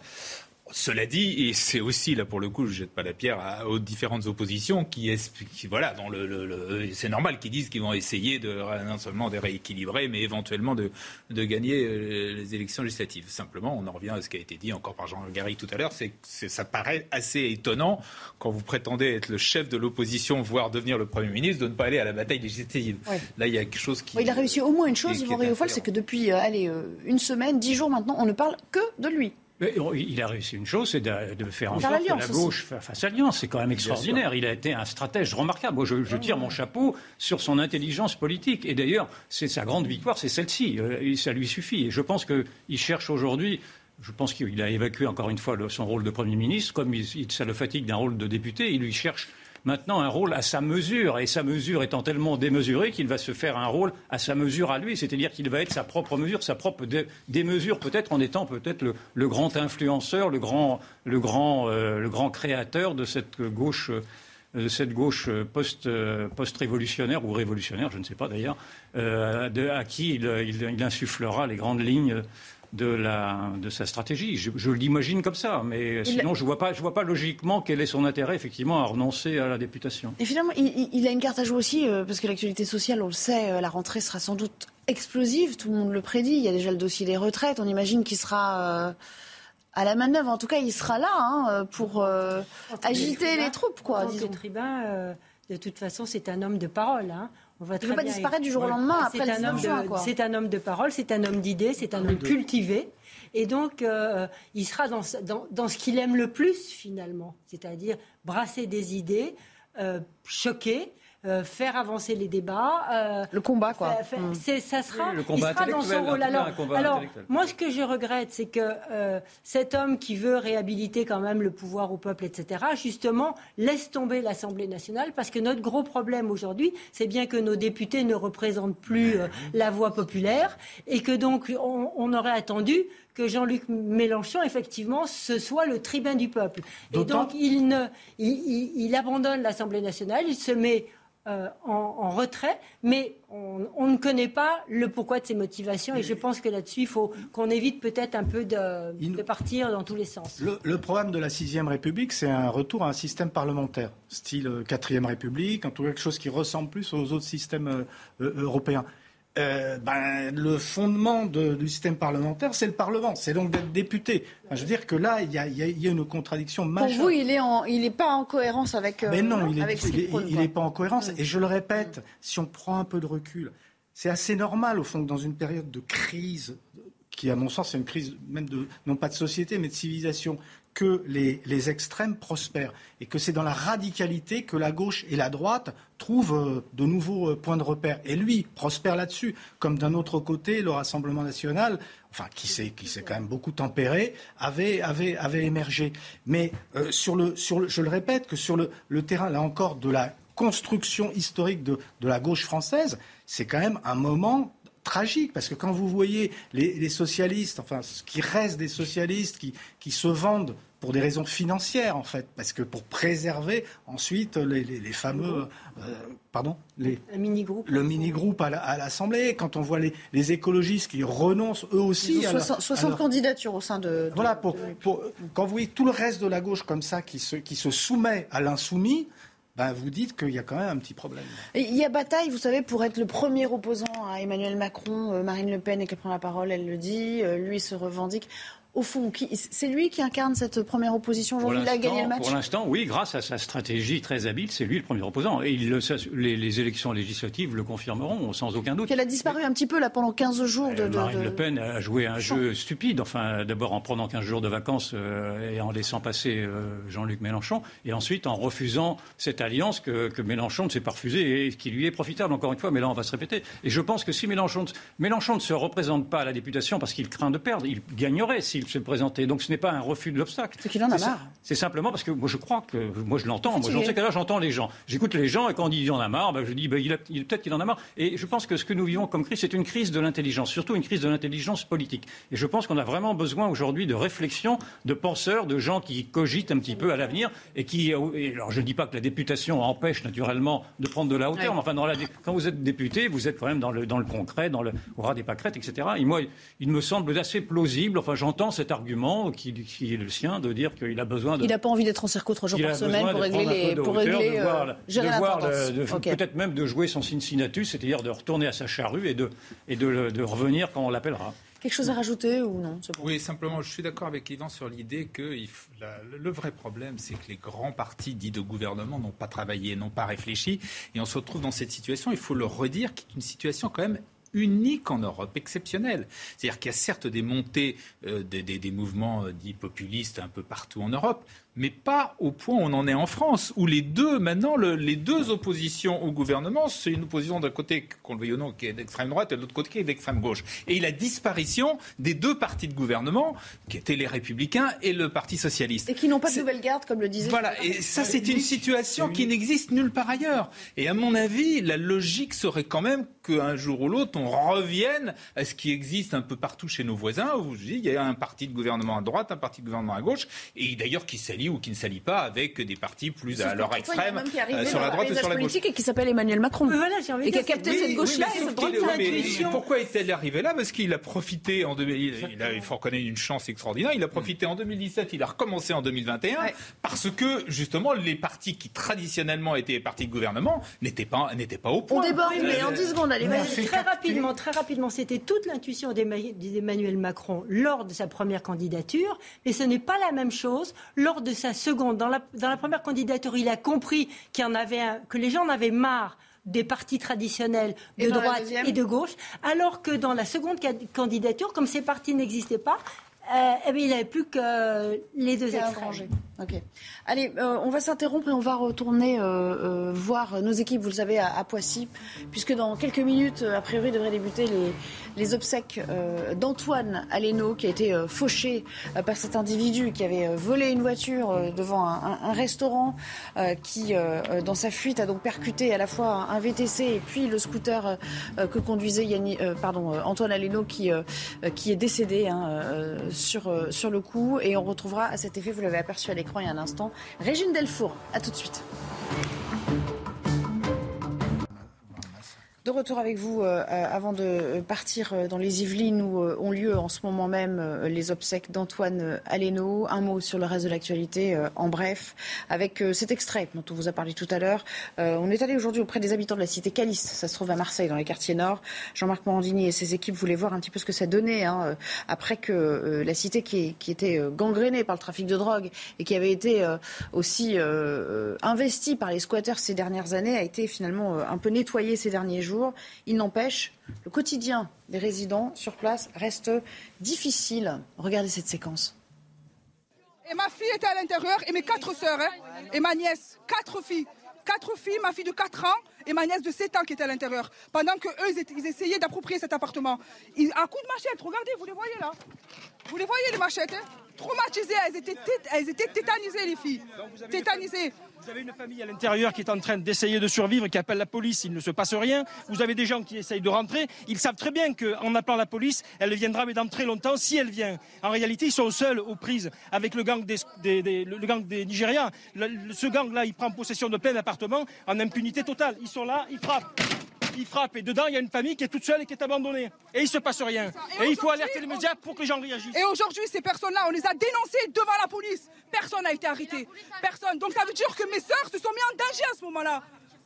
Speaker 22: cela dit, et c'est aussi là pour le coup, je jette pas la pierre aux différentes oppositions qui, qui voilà, dans le, c'est normal qu'ils disent qu'ils vont essayer de non seulement de rééquilibrer, mais éventuellement de, de gagner euh, les élections législatives. Simplement, on en revient à ce qui a été dit encore par Jean Garrigue tout à l'heure, c'est que ça paraît assez étonnant quand vous prétendez être le chef de l'opposition, voire devenir le premier ministre, de ne pas aller à la bataille législative. Là, il y a quelque chose qui.
Speaker 1: il a réussi au moins une chose, Yvan Riofol, c'est que depuis, euh, allez, euh, une semaine, dix jours maintenant, on ne parle que de lui.
Speaker 17: Il a réussi une chose, c'est de, faire en sorte que la gauche fasse alliance. C'est quand même extraordinaire. Il a été un stratège remarquable. Moi, je, tire mon chapeau sur son intelligence politique. Et d'ailleurs, c'est sa grande victoire, c'est celle-ci. Euh, ça lui suffit. Et je pense qu'il cherche aujourd'hui je pense qu'il a évacué encore une fois son rôle de Premier ministre. Comme ça le fatigue d'un rôle de député, il lui cherche maintenant un rôle à sa mesure, et sa mesure étant tellement démesurée qu'il va se faire un rôle à sa mesure à lui, c'est-à-dire qu'il va être sa propre mesure, sa propre démesure, peut-être en étant peut-être le, grand influenceur, le grand, le grand, euh, le grand créateur de cette gauche. de cette gauche post, révolutionnaire ou révolutionnaire, je ne sais pas d'ailleurs, euh, à qui il, insufflera les grandes lignes de, la, de sa stratégie. Je, l'imagine comme ça, mais sinon je ne vois, pas, je vois pas logiquement quel est son intérêt effectivement à renoncer à la députation.
Speaker 1: Et finalement, il, a une carte à jouer aussi, euh, parce que l'actualité sociale, on le sait, euh, la rentrée sera sans doute explosive, tout le monde le prédit. Il y a déjà le dossier des retraites, on imagine qu'il sera... Euh, à la manœuvre, en tout cas, il sera là hein, pour agiter les, troupes. Quoi,
Speaker 18: disons. tribun, de toute façon, c'est un homme de parole. Hein.
Speaker 1: On va il ne veut pas disparaître du jour au lendemain après
Speaker 18: un C'est un homme de parole, c'est un homme d'idées, c'est un homme cultivé. Et donc, euh, il sera dans, dans, ce qu'il aime le plus, finalement, c'est-à-dire brasser des idées, euh, choquer, euh, faire avancer les débats.
Speaker 1: Euh, le combat, quoi.
Speaker 18: Hmm. ça sera, le combat il sera dans son rôle. Alors, alors moi, ce que je regrette, c'est que euh, cet homme qui veut réhabiliter quand même le pouvoir au peuple, etc., justement, laisse tomber l'Assemblée nationale, parce que notre gros problème aujourd'hui, c'est bien que nos députés ne représentent plus la voix populaire, et que donc on, aurait attendu que Jean-Luc Mélenchon, effectivement, ce soit le tribun du peuple. Et donc, il, ne, il abandonne l'Assemblée nationale, il se met euh, en, retrait, mais on, ne connaît pas le pourquoi de ces motivations. Et je pense que là-dessus, il faut qu'on évite peut-être un peu de, partir dans tous les sens.
Speaker 20: Le, problème de la sixième République, c'est un retour à un système parlementaire, style quatrième République, en tout cas quelque chose qui ressemble plus aux autres systèmes européens. Euh, ben, le fondement du système parlementaire, c'est le Parlement. C'est donc d'être député. je veux dire que là, il y, a, une contradiction majeure.
Speaker 1: Pour vous, il n'est est pas en cohérence avec.
Speaker 20: Euh, Mais non, il n'est pas en cohérence. Et je le répète, si on prend un peu de recul, c'est assez normal, au fond, que dans une période de crise, qui, à mon sens, est une crise même de, non pas de société, mais de civilisation, que les, extrêmes prospèrent et que c'est dans la radicalité que la gauche et la droite trouvent euh, de nouveaux euh, points de repère. Et lui prospère là-dessus, comme d'un autre côté, le Rassemblement national, enfin qui s'est qui quand même beaucoup tempéré, avait avait avait émergé. Mais euh, sur le sur je le répète que sur le, le terrain là encore de la construction historique de, de la gauche française, c'est quand même un moment tragique, parce que quand vous voyez les, socialistes, enfin ce qui reste des socialistes qui, qui, se vendent pour des raisons financières en fait, parce que pour préserver ensuite les, fameux, euh, pardon, les,
Speaker 18: le mini-groupe,
Speaker 20: le mini-groupe à l'Assemblée. quand on voit les, écologistes qui renoncent eux aussi,
Speaker 1: à 60, candidatures au sein de,
Speaker 20: voilà pour, pour, quand vous voyez tout le reste de la gauche comme ça qui se, qui se soumet à l'insoumis. Ben, vous dites qu'il y a quand même un petit problème.
Speaker 1: il y a bataille, vous savez, pour être le premier opposant à Emmanuel Macron. Euh, Marine Le Pen, et qu'elle prend la parole, elle le dit. Euh, lui se revendique au fond, c'est lui qui incarne cette première opposition aujourd'hui. Il a gagné le match.
Speaker 17: Pour l'instant, oui, grâce à sa stratégie très habile, c'est lui le premier opposant. Et il les, élections législatives le confirmeront, sans aucun doute.
Speaker 1: Elle a disparu un petit peu là pendant 15 jours. De,
Speaker 17: Marine Le Pen a joué un jeu stupide. Enfin, d'abord en prenant 15 jours de vacances euh, et en laissant passer euh, Jean-Luc Mélenchon, et ensuite en refusant cette alliance que, Mélenchon ne s'est pas refusée et qui lui est profitable. Encore une fois, mais là on va se répéter. Et je pense que si Mélenchon, Mélenchon ne se représente pas à la députation parce qu'il craint de perdre, il gagnerait s'il se présentait. Donc ce n'est pas un refus de l'obstacle.
Speaker 1: C'est qu'il en a marre.
Speaker 17: C'est simplement parce que moi je crois que moi je l'entends. Moi, j'en sais qu'à j'entends les gens. J'écoute les gens et quand on dit il en a marre, ben, je dis ben, il, peut-être qu'il en a marre. Et je pense que ce que nous vivons comme crise, c'est une crise de l'intelligence, surtout une crise de l'intelligence politique. Et je pense qu'on a vraiment besoin aujourd'hui de réflexion, de penseurs, de gens qui cogitent un petit peu à l'avenir et qui. alors je ne dis pas que la députation empêche naturellement de prendre de la hauteur, mais enfin dans la, quand vous êtes député, vous êtes quand même dans le, dans le concret, dans le au ras des pâquerettes, etc. Et moi, il me semble assez plausible. Enfin, j'entends cet argument qui, est le sien de dire qu'il a besoin de.
Speaker 1: Il n'a pas envie d'être en circo trois jours par semaine pour régler les. Pour régler,
Speaker 17: euh, Peut-être même de jouer son Cincinnati, c'est-à-dire de retourner à sa charrue et de, et de, revenir quand on l'appellera.
Speaker 1: Quelque chose à rajouter ou non
Speaker 22: Oui, simplement, je suis d'accord avec Yvan sur l'idée que le vrai problème, c'est que les grands partis dits de gouvernement n'ont pas travaillé, n'ont pas réfléchi. Et on se retrouve dans cette situation, il faut le redire, qui est une situation quand même unique en Europe, exceptionnel. C'est-à-dire qu'il y a certes des montées euh, des, mouvements euh, dits populistes un peu partout en Europe, mais pas au point où on en est en France, où les deux, maintenant, les deux oppositions au gouvernement, c'est une opposition d'un côté, qu'on le veuille ou non, qui est d'extrême droite, et de l'autre côté, qui est d'extrême gauche. Et la disparition des deux partis de gouvernement, qui étaient les Républicains et le Parti Socialiste.
Speaker 1: Et qui n'ont pas de nouvelle garde, comme le disait.
Speaker 22: Voilà, et ça, c'est une situation qui n'existe nulle part ailleurs. Et à mon avis, la logique serait quand même qu'un jour ou l'autre, on revienne à ce qui existe un peu partout chez nos voisins, où je dis, il y a un parti de gouvernement à droite, un parti de gouvernement à gauche, et d'ailleurs qui s'allie ou qui ne s'allie pas avec des partis plus à leur extrême euh, sur la droite ou sur la gauche.
Speaker 1: et qui s'appelle Emmanuel Macron.
Speaker 18: Voilà,
Speaker 1: et qui a capté cette gauche-là
Speaker 22: Pourquoi est-elle arrivé là? Parce qu'il a profité en 2000, il, faut reconnaître une chance extraordinaire. Il a profité en 2017, il a recommencé en 2021 parce que justement les partis qui traditionnellement étaient les partis de gouvernement n'étaient pas n'étaient pas au point.
Speaker 1: On déborde, mais en 10 secondes, allez,
Speaker 18: Très rapidement, très rapidement, c'était toute l'intuition d'Emmanuel Macron lors de sa première candidature, mais ce n'est pas la même chose lors de sa seconde. Dans la, dans la première candidature, il a compris qu'il y en avait que les gens en avaient marre des partis traditionnels de droite et de gauche, alors que dans la seconde candidature, comme ces partis n'existaient pas, euh, eh bien, il n'avait plus que les deux extrêmes.
Speaker 1: Ok. Allez, euh, on va s'interrompre et on va retourner euh, euh, voir nos équipes, vous le savez, à, Poissy, puisque dans quelques minutes, a priori, devraient débuter les, les obsèques d'Antoine Aleno, qui a été fauché par cet individu qui avait volé une voiture devant un, restaurant, qui, dans sa fuite, a donc percuté à la fois un VTC et puis le scooter que conduisait Yanni, pardon, Antoine Aleno, qui, qui est décédé hein, sur, sur le coup. Et on retrouvera à cet effet, vous l'avez aperçu à l'écran il y a un instant, Régine Delfour. À tout de suite. De retour avec vous, euh, euh, avant de partir euh, dans les Yvelines où ont lieu en ce moment même les obsèques d'Antoine Aleno. Un mot sur le reste de l'actualité, en bref, avec cet extrait dont on vous a parlé tout à l'heure. on est allé aujourd'hui auprès des habitants de la cité Caliste, ça se trouve à Marseille, dans les quartiers nord. Jean-Marc Morandini et ses équipes voulaient voir un petit peu ce que ça donnait hein, après que la cité qui, qui, était gangrénée par le trafic de drogue et qui avait été aussi investie par les squatteurs ces dernières années a été finalement un peu nettoyée ces derniers jours. Il n'empêche, le quotidien des résidents sur place reste difficile. Regardez cette séquence.
Speaker 14: Et ma fille était à l'intérieur et mes quatre sœurs hein, et ma nièce, quatre filles. Quatre filles, ma fille de 4 ans et ma nièce de 7 ans qui était à l'intérieur. Pendant qu'eux, ils, ils, essayaient d'approprier cet appartement. Ils, à coup de machette, regardez, vous les voyez là. Vous les voyez les machettes hein Traumatisées, elles étaient, elles étaient tétanisées les filles. tétanisées.
Speaker 27: Vous avez une famille à l'intérieur qui est en train d'essayer de survivre, qui appelle la police, il ne se passe rien. Vous avez des gens qui essayent de rentrer. Ils savent très bien qu'en appelant la police, elle viendra, mais dans très longtemps, si elle vient. En réalité, ils sont seuls aux prises avec le gang des, le gang des Nigériens. ce gang-là, il prend possession de plein d'appartements en impunité totale. Ils sont là, ils frappent il frappe et dedans il y a une famille qui est toute seule et qui est abandonnée. Et il se passe rien. Et, il faut alerter les médias pour que les gens réagissent.
Speaker 14: Et aujourd'hui, ces personnes-là, on les a dénoncées devant la police. Personne n'a été arrêté. Personne. Donc ça veut dire que mes sœurs se sont mis en danger à ce moment-là.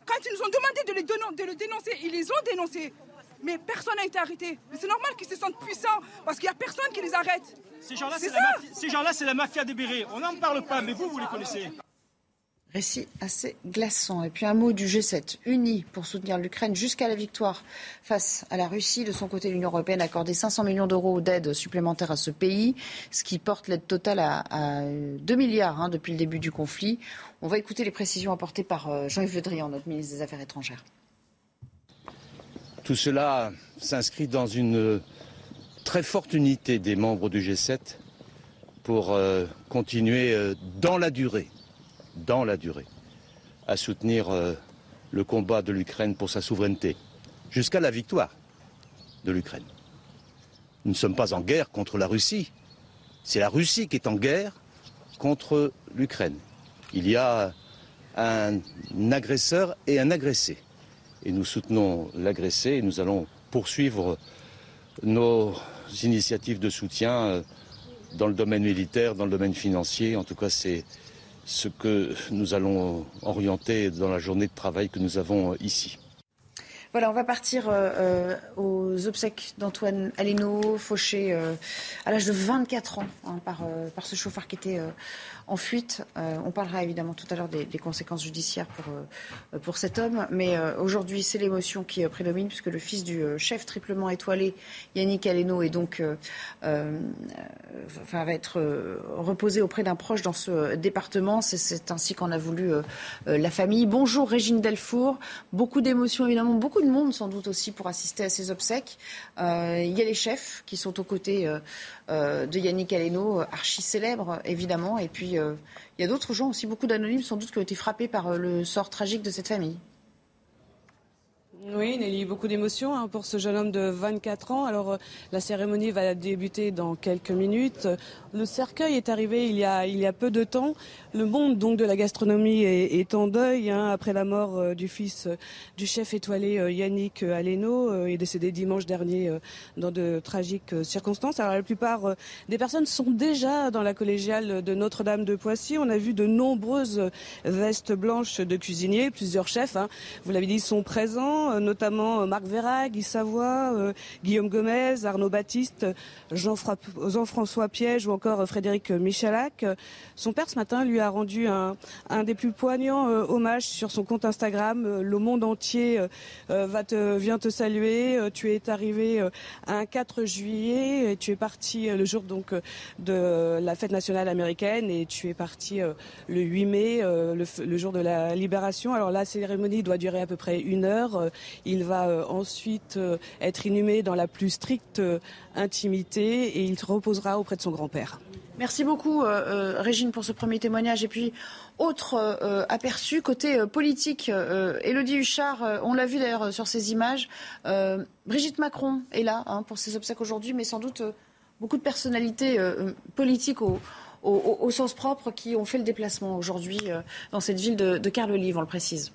Speaker 14: Quand ils nous ont demandé de les, de le dénoncer, ils les ont dénoncés. Mais personne n'a été arrêté. Mais c'est normal qu'ils se sentent puissants parce qu'il n'y a personne qui les arrête.
Speaker 27: Ces gens-là, c'est la, la, la, mafia des bérets. On n'en parle pas, mais vous, vous les connaissez.
Speaker 1: Récit assez glaçant. Et puis un mot du G7, uni pour soutenir l'Ukraine jusqu'à la victoire face à la Russie. De son côté, l'Union européenne a accordé 500 millions d'euros d'aide supplémentaire à ce pays, ce qui porte l'aide totale à, 2 milliards hein, depuis le début du conflit. On va écouter les précisions apportées par euh, Jean-Yves Le Drian, notre ministre des Affaires étrangères.
Speaker 28: Tout cela s'inscrit dans une très forte unité des membres du G7 pour euh, continuer euh, dans la durée dans la durée, à soutenir euh, le combat de l'Ukraine pour sa souveraineté, jusqu'à la victoire de l'Ukraine. Nous ne sommes pas en guerre contre la Russie, c'est la Russie qui est en guerre contre l'Ukraine. Il y a un agresseur et un agressé. Et nous soutenons l'agressé et nous allons poursuivre nos initiatives de soutien euh, dans le domaine militaire, dans le domaine financier. En tout cas, c'est ce que nous allons orienter dans la journée de travail que nous avons ici.
Speaker 1: Voilà, on va partir euh, euh, aux obsèques d'Antoine Aleno, fauché euh, à l'âge de 24 ans hein, par, par ce chauffeur qui était en fuite. Euh, on parlera évidemment tout à l'heure des, conséquences judiciaires pour, euh, pour cet homme. Mais euh, aujourd'hui, c'est l'émotion qui prédomine, puisque le fils du chef triplement étoilé, Yannick Aleno, est donc, va être reposé auprès d'un proche dans ce département. C'est ainsi qu'en a voulu la famille. Bonjour Régine Delfour. Beaucoup d'émotions, évidemment, beaucoup de monde sans doute aussi pour assister à ces obsèques. il y a les chefs qui sont aux côtés de Yannick Aleno, archi célèbre évidemment, et puis euh, il y a d'autres gens aussi, beaucoup d'anonymes sans doute, qui ont été frappés par euh, le sort tragique de cette famille.
Speaker 29: Oui, Nelly, beaucoup d'émotions hein, pour ce jeune homme de 24 ans. Alors, euh, la cérémonie va débuter dans quelques minutes. Le cercueil est arrivé il y a, il y a peu de temps. Le monde donc de la gastronomie est, en deuil hein, après la mort euh, du fils euh, du chef étoilé Yannick Aleno, est décédé dimanche dernier dans de tragiques circonstances. Alors, la plupart des personnes sont déjà dans la collégiale de Notre-Dame de Poissy. On a vu de nombreuses vestes blanches de cuisiniers, plusieurs chefs. Hein, vous l'avez dit, sont présents. Euh, notamment euh, Marc Vérac, Guy Savoie, euh, Guillaume Gomez, Arnaud Baptiste, Jean-François Piège ou encore Frédéric Michalak. Son père ce matin lui a rendu un, des plus poignants hommages sur son compte Instagram. Le monde entier va te, vient te saluer. Tu es arrivé un 4 juillet et tu es parti le jour donc de la fête nationale américaine et tu es parti le 8 mai, le, le, jour de la libération. Alors la cérémonie doit durer à peu près une heure. Il va euh, ensuite euh, être inhumé dans la plus stricte euh, intimité et il reposera auprès de son grand-père.
Speaker 1: Merci beaucoup, Régine, pour ce premier témoignage. Et puis, autre aperçu, côté politique, Élodie Huchard, on l'a vu d'ailleurs sur ces images, Brigitte Macron est là hein, pour ses obsèques aujourd'hui, mais sans doute beaucoup de personnalités politiques au, sens propre qui ont fait le déplacement aujourd'hui dans cette ville de, de Carles-Olive, on le précise.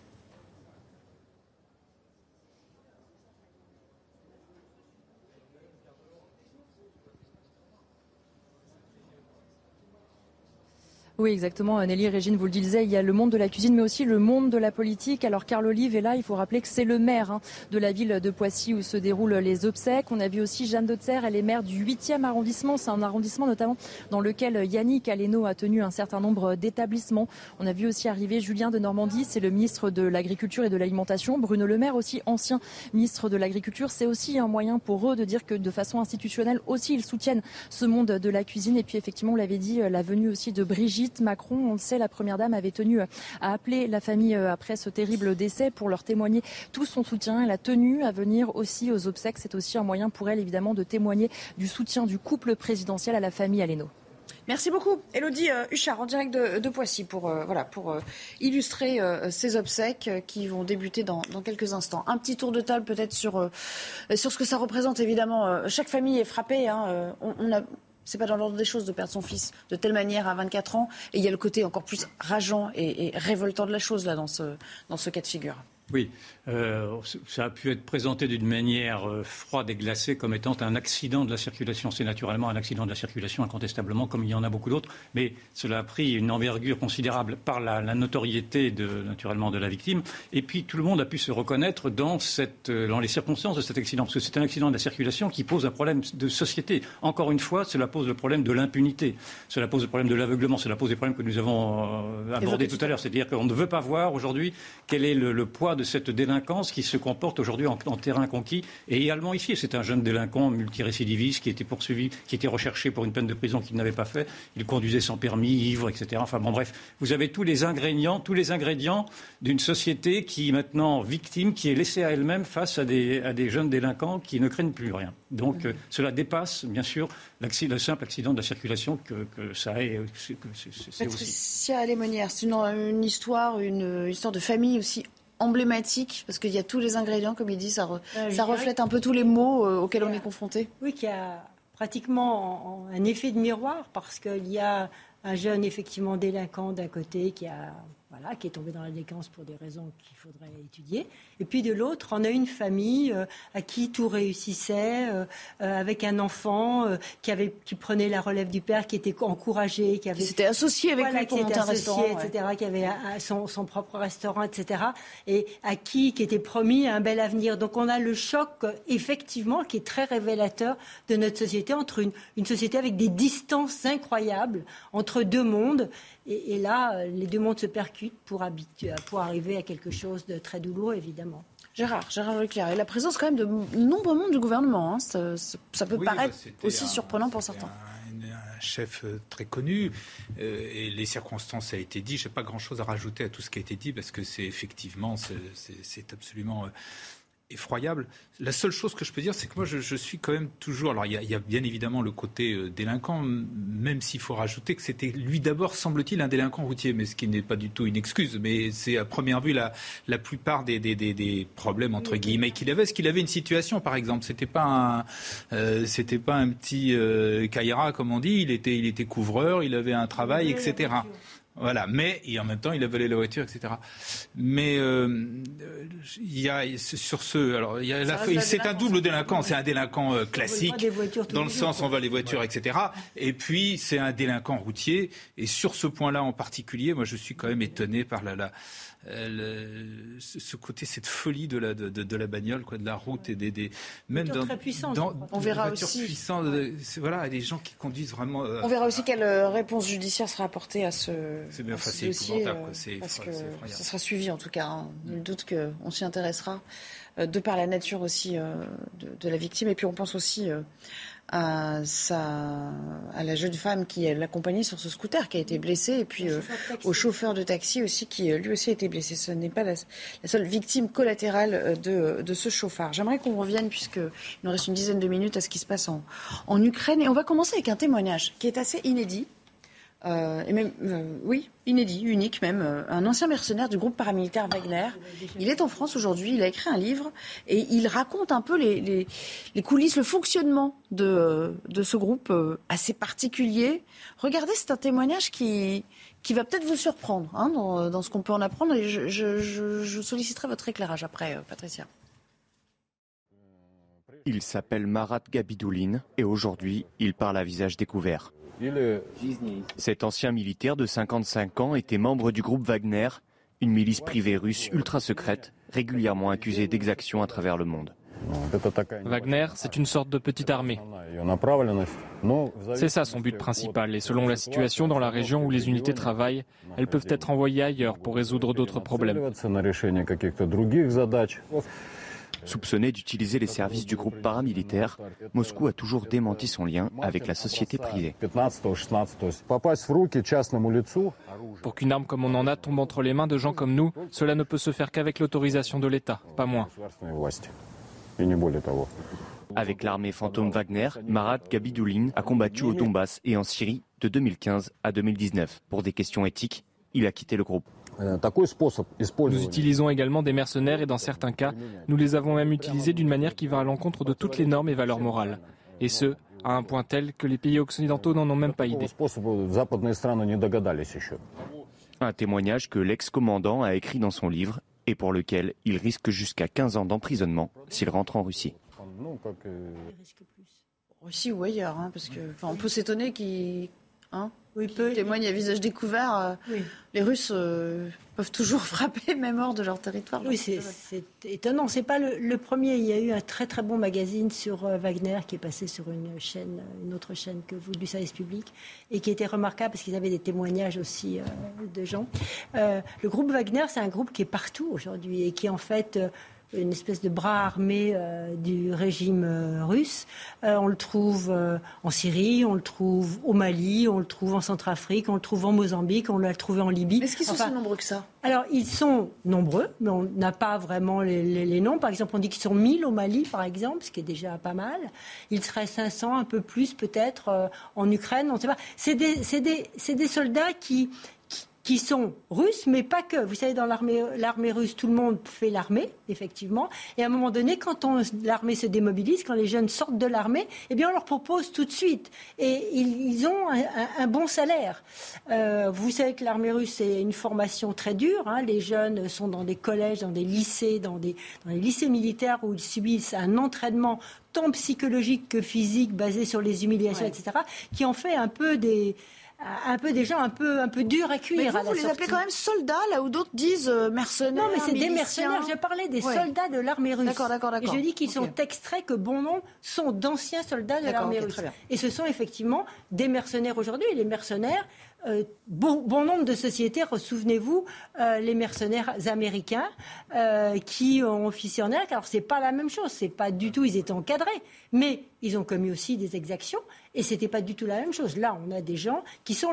Speaker 30: Oui, exactement. Nelly Régine, vous le disiez, il y a le monde de la cuisine, mais aussi le monde de la politique. Alors, Carl Olive est là. Il faut rappeler que c'est le maire hein, de la ville de Poissy où se déroulent les obsèques. On a vu aussi Jeanne Dotzer. Elle est maire du 8e arrondissement. C'est un arrondissement notamment dans lequel Yannick Aleno a tenu un certain nombre d'établissements. On a vu aussi arriver Julien de Normandie. C'est le ministre de l'Agriculture et de l'Alimentation. Bruno Le Maire aussi, ancien ministre de l'Agriculture. C'est aussi un moyen pour eux de dire que de façon institutionnelle aussi, ils soutiennent ce monde de la cuisine. Et puis, effectivement, on l'avait dit, la venue aussi de Brigitte Macron. On le sait, la Première Dame avait tenu à appeler la famille euh, après ce terrible décès pour leur témoigner tout son soutien. Elle a tenu à venir aussi aux obsèques. C'est aussi un moyen pour elle, évidemment, de témoigner du soutien du couple présidentiel à la famille Aleno.
Speaker 1: Merci beaucoup, Elodie euh, Huchard, en direct de, Poissy, pour, euh, voilà, pour illustrer ces obsèques qui vont débuter dans, quelques instants. Un petit tour de table peut-être sur, sur ce que ça représente, évidemment. chaque famille est frappée. Hein. C'est pas dans l'ordre des choses de perdre son fils de telle manière à 24 ans. Et il y a le côté encore plus rageant et, révoltant de la chose là dans ce, dans ce cas de figure.
Speaker 17: Oui, euh, ça a pu être présenté d'une manière euh, froide et glacée comme étant un accident de la circulation. C'est naturellement un accident de la circulation, incontestablement, comme il y en a beaucoup d'autres, mais cela a pris une envergure considérable par la, notoriété, de, naturellement, de la victime. Et puis, tout le monde a pu se reconnaître dans, cette, euh, dans les circonstances de cet accident, parce que c'est un accident de la circulation qui pose un problème de société. Encore une fois, cela pose le problème de l'impunité, cela pose le problème de l'aveuglement, cela pose les problèmes que nous avons abordés tout à l'heure. C'est-à-dire qu'on ne veut pas voir aujourd'hui quel est le, le poids de cette délinquance qui se comporte aujourd'hui en, terrain conquis et également ici. C'est un jeune délinquant multirécidiviste qui était poursuivi, qui était recherché pour une peine de prison qu'il n'avait pas fait. Il conduisait sans permis, ivre, etc. Enfin bon, bref, vous avez tous les ingrédients, tous les ingrédients d'une société qui est maintenant victime, qui est laissée à elle-même face à des, à des jeunes délinquants qui ne craignent plus rien. Donc euh, cela dépasse, bien sûr, le simple accident de la circulation que, ça est.
Speaker 1: Patricia Lémonière, c'est une, histoire, une histoire de famille aussi emblématique Parce qu'il y a tous les ingrédients, comme il dit, ça, euh, ça reflète un peu tous les mots euh, auxquels on est confronté.
Speaker 18: Oui, qui a pratiquement un effet de miroir, parce qu'il y a un jeune, effectivement, délinquant d'un côté qui a voilà, qui est tombé dans la décence pour des raisons qu'il faudrait étudier. Et puis de l'autre, on a une famille euh, à qui tout réussissait, euh, euh, avec un enfant qui, avait, qui prenait la relève du père, qui était encouragé, qui avait...
Speaker 1: Qui s'était associé avec lui pour monter un restaurant.
Speaker 18: etc., qui avait son, son, propre restaurant, etc., et à qui, qui était promis un bel avenir. Donc on a le choc, effectivement, qui est très révélateur de notre société, entre une, une société avec des distances incroyables entre deux mondes, et, là, euh, les deux mondes se percutent pour, pour arriver à quelque chose de très douloureux, évidemment.
Speaker 1: Gérard, Gérard Leclerc, et la présence quand même de nombreux membres du gouvernement, hein. ça, peut paraître bah, aussi surprenant pour certains.
Speaker 22: Un, chef euh, très connu, euh, et les circonstances, ça a été dit, je n'ai pas grand-chose à rajouter à tout ce qui a été dit, parce que c'est effectivement, c'est absolument effroyable. La seule chose que je peux dire, c'est que moi, je, suis quand même toujours. Alors, il y a, bien évidemment le côté euh, délinquant, même s'il faut rajouter que c'était lui d'abord, semble-t-il, un délinquant routier, mais ce qui n'est pas du tout une excuse. Mais c'est à première vue la, la plupart des, des, des, problèmes entre guillemets qu'il avait. Est-ce qu'il avait une situation, par exemple? C'était pas un, euh, c'était pas un petit euh, comme on dit. Il était, il était couvreur, il avait un travail, etc. Voilà, mais et en même temps, il a volé la voiture, etc. Mais euh, il y a sur ce, alors il y a c'est un double délinquant, c'est un délinquant euh, classique dans le sens on va les voitures, etc. Et puis c'est un délinquant routier. Et sur ce point-là en particulier, moi je suis quand même étonné par la, la euh, ce côté, cette folie de la, de, de, la bagnole, quoi, de la route et des, des
Speaker 18: même dans, très
Speaker 1: dans, on verra aussi.
Speaker 22: Puissantes, voilà, des gens qui conduisent vraiment.
Speaker 1: Euh, on verra aussi quelle euh, réponse judiciaire sera apportée à ce,
Speaker 22: c'est bien,
Speaker 1: ce
Speaker 22: dossier,
Speaker 1: parce que ça sera suivi en tout cas. Hein. Nul doute qu'on s'y intéressera de par la nature aussi de, de, la victime. Et puis on pense aussi à, sa, à la jeune femme qui l'accompagnait sur ce scooter qui a été blessée et puis euh, au chauffeur de taxi aussi qui euh, lui aussi a été blessé. Ce n'est pas la, seule victime collatérale euh, de, de ce chauffard. J'aimerais qu'on revienne puisqu'il nous reste une dizaine de minutes à ce qui se passe en, en Ukraine et on va commencer avec un témoignage qui est assez inédit. Euh, euh, oui, inédit, unique même, euh, un ancien mercenaire du groupe paramilitaire Wagner. Il est en France aujourd'hui, il a écrit un livre et il raconte un peu les, coulisses, le fonctionnement de, ce groupe assez particulier. Regardez, c'est un témoignage qui, qui va peut-être vous surprendre hein, dans, ce qu'on peut en apprendre et je, je solliciterai votre éclairage après, Patricia.
Speaker 31: Il s'appelle Marat Gabidouline et aujourd'hui, il parle à visage découvert.
Speaker 32: Cet ancien militaire de 55 ans était membre du groupe Wagner, une milice privée russe ultra secrète, régulièrement accusée d'exactions à travers le monde.
Speaker 31: Wagner, c'est une sorte de petite armée. C'est ça son but principal. Et selon la situation dans la région où les unités travaillent, elles peuvent être envoyées ailleurs pour résoudre d'autres problèmes.
Speaker 32: Soupçonné d'utiliser les services du groupe paramilitaire, Moscou a toujours démenti son lien avec la société privée.
Speaker 31: Pour qu'une arme comme on en a tombe entre les mains de gens comme nous, cela ne peut se faire qu'avec l'autorisation de l'État, pas moins.
Speaker 32: Avec l'armée fantôme Wagner, Marat Gabidoulin a combattu au Donbass et en Syrie de 2015 à 2019. Pour des questions éthiques, il a quitté le groupe.
Speaker 31: Nous utilisons également des mercenaires et dans certains cas, nous les avons même utilisés d'une manière qui va à l'encontre de toutes les normes et valeurs morales. Et ce, à un point tel que les pays occidentaux n'en ont même pas idée.
Speaker 32: Un témoignage que l'ex-commandant a écrit dans son livre et pour lequel il risque jusqu'à 15 ans d'emprisonnement s'il rentre en Russie.
Speaker 1: Russie ou ailleurs, hein, parce que on peut s'étonner qu'ils hein, témoignent à visage découvert. euh, Les Russes euh, peuvent toujours frapper, même hors de leur territoire.
Speaker 18: Oui, c'est étonnant. C'est pas le, le premier. Il y a eu un très très bon magazine sur euh, Wagner qui est passé sur une chaîne, une autre chaîne que vous du service public, et qui était remarquable parce qu'ils avaient des témoignages aussi euh, de gens. Le groupe Wagner, c'est un groupe qui est partout aujourd'hui et qui en fait une espèce de bras armé euh, du régime euh, russe. Euh, on le trouve en Syrie, on le trouve au Mali, on le trouve en Centrafrique, on le trouve en Mozambique, on l'a trouvé en Libye.
Speaker 1: Est-ce qu'ils sont
Speaker 18: Enfin,
Speaker 1: si nombreux que ça?
Speaker 18: alors, ils sont nombreux, mais on n'a pas vraiment les, les- les noms. Par exemple, on dit qu'ils sont 1000 au Mali, par exemple, ce qui est déjà pas mal. Il serait 500, un peu plus peut-être, en Ukraine, on ne sait pas. C'est des, des- c'est des soldats qui, qui, sont russes, mais pas que. Vous savez, dans l'armée russe, tout le monde fait l'armée, effectivement. Et à un moment donné, quand l'armée se démobilise, quand les jeunes sortent de l'armée, eh bien, on leur propose tout de suite. Et ils, ils ont un, bon salaire. Euh, vous savez que l'armée russe, c'est une formation très dure. hein. Les jeunes sont dans des collèges, dans des lycées, dans des, dans les lycées militaires où ils subissent un entraînement tant psychologique que physique basé sur les humiliations,
Speaker 1: Ouais.
Speaker 18: etc., qui en fait un peu des un peu des gens un peu un peu durs à cuire
Speaker 1: Mais vous,
Speaker 18: à la
Speaker 1: vous les
Speaker 18: sortie.
Speaker 1: appelez quand même soldats, là où d'autres disent euh, mercenaires.
Speaker 18: Non, mais c'est des mercenaires. J'ai parlé des
Speaker 1: Ouais.
Speaker 18: soldats de l'armée russe.
Speaker 1: D'accord, d'accord, d'accord.
Speaker 18: Je dis qu'ils sont extraits, que bon nombre sont d'anciens soldats de l'armée
Speaker 1: ok,
Speaker 18: russe. Et ce sont effectivement des mercenaires aujourd'hui. Et les mercenaires, euh, bon, bon nombre de sociétés, souvenez-vous, euh, les mercenaires américains euh, qui ont officié en Irak. Alors, c'est pas la même chose. C'est pas du tout, ils étaient encadrés. Mais ils ont commis aussi des exactions. Et c'était pas du tout la même chose. Là, on a des gens qui sont,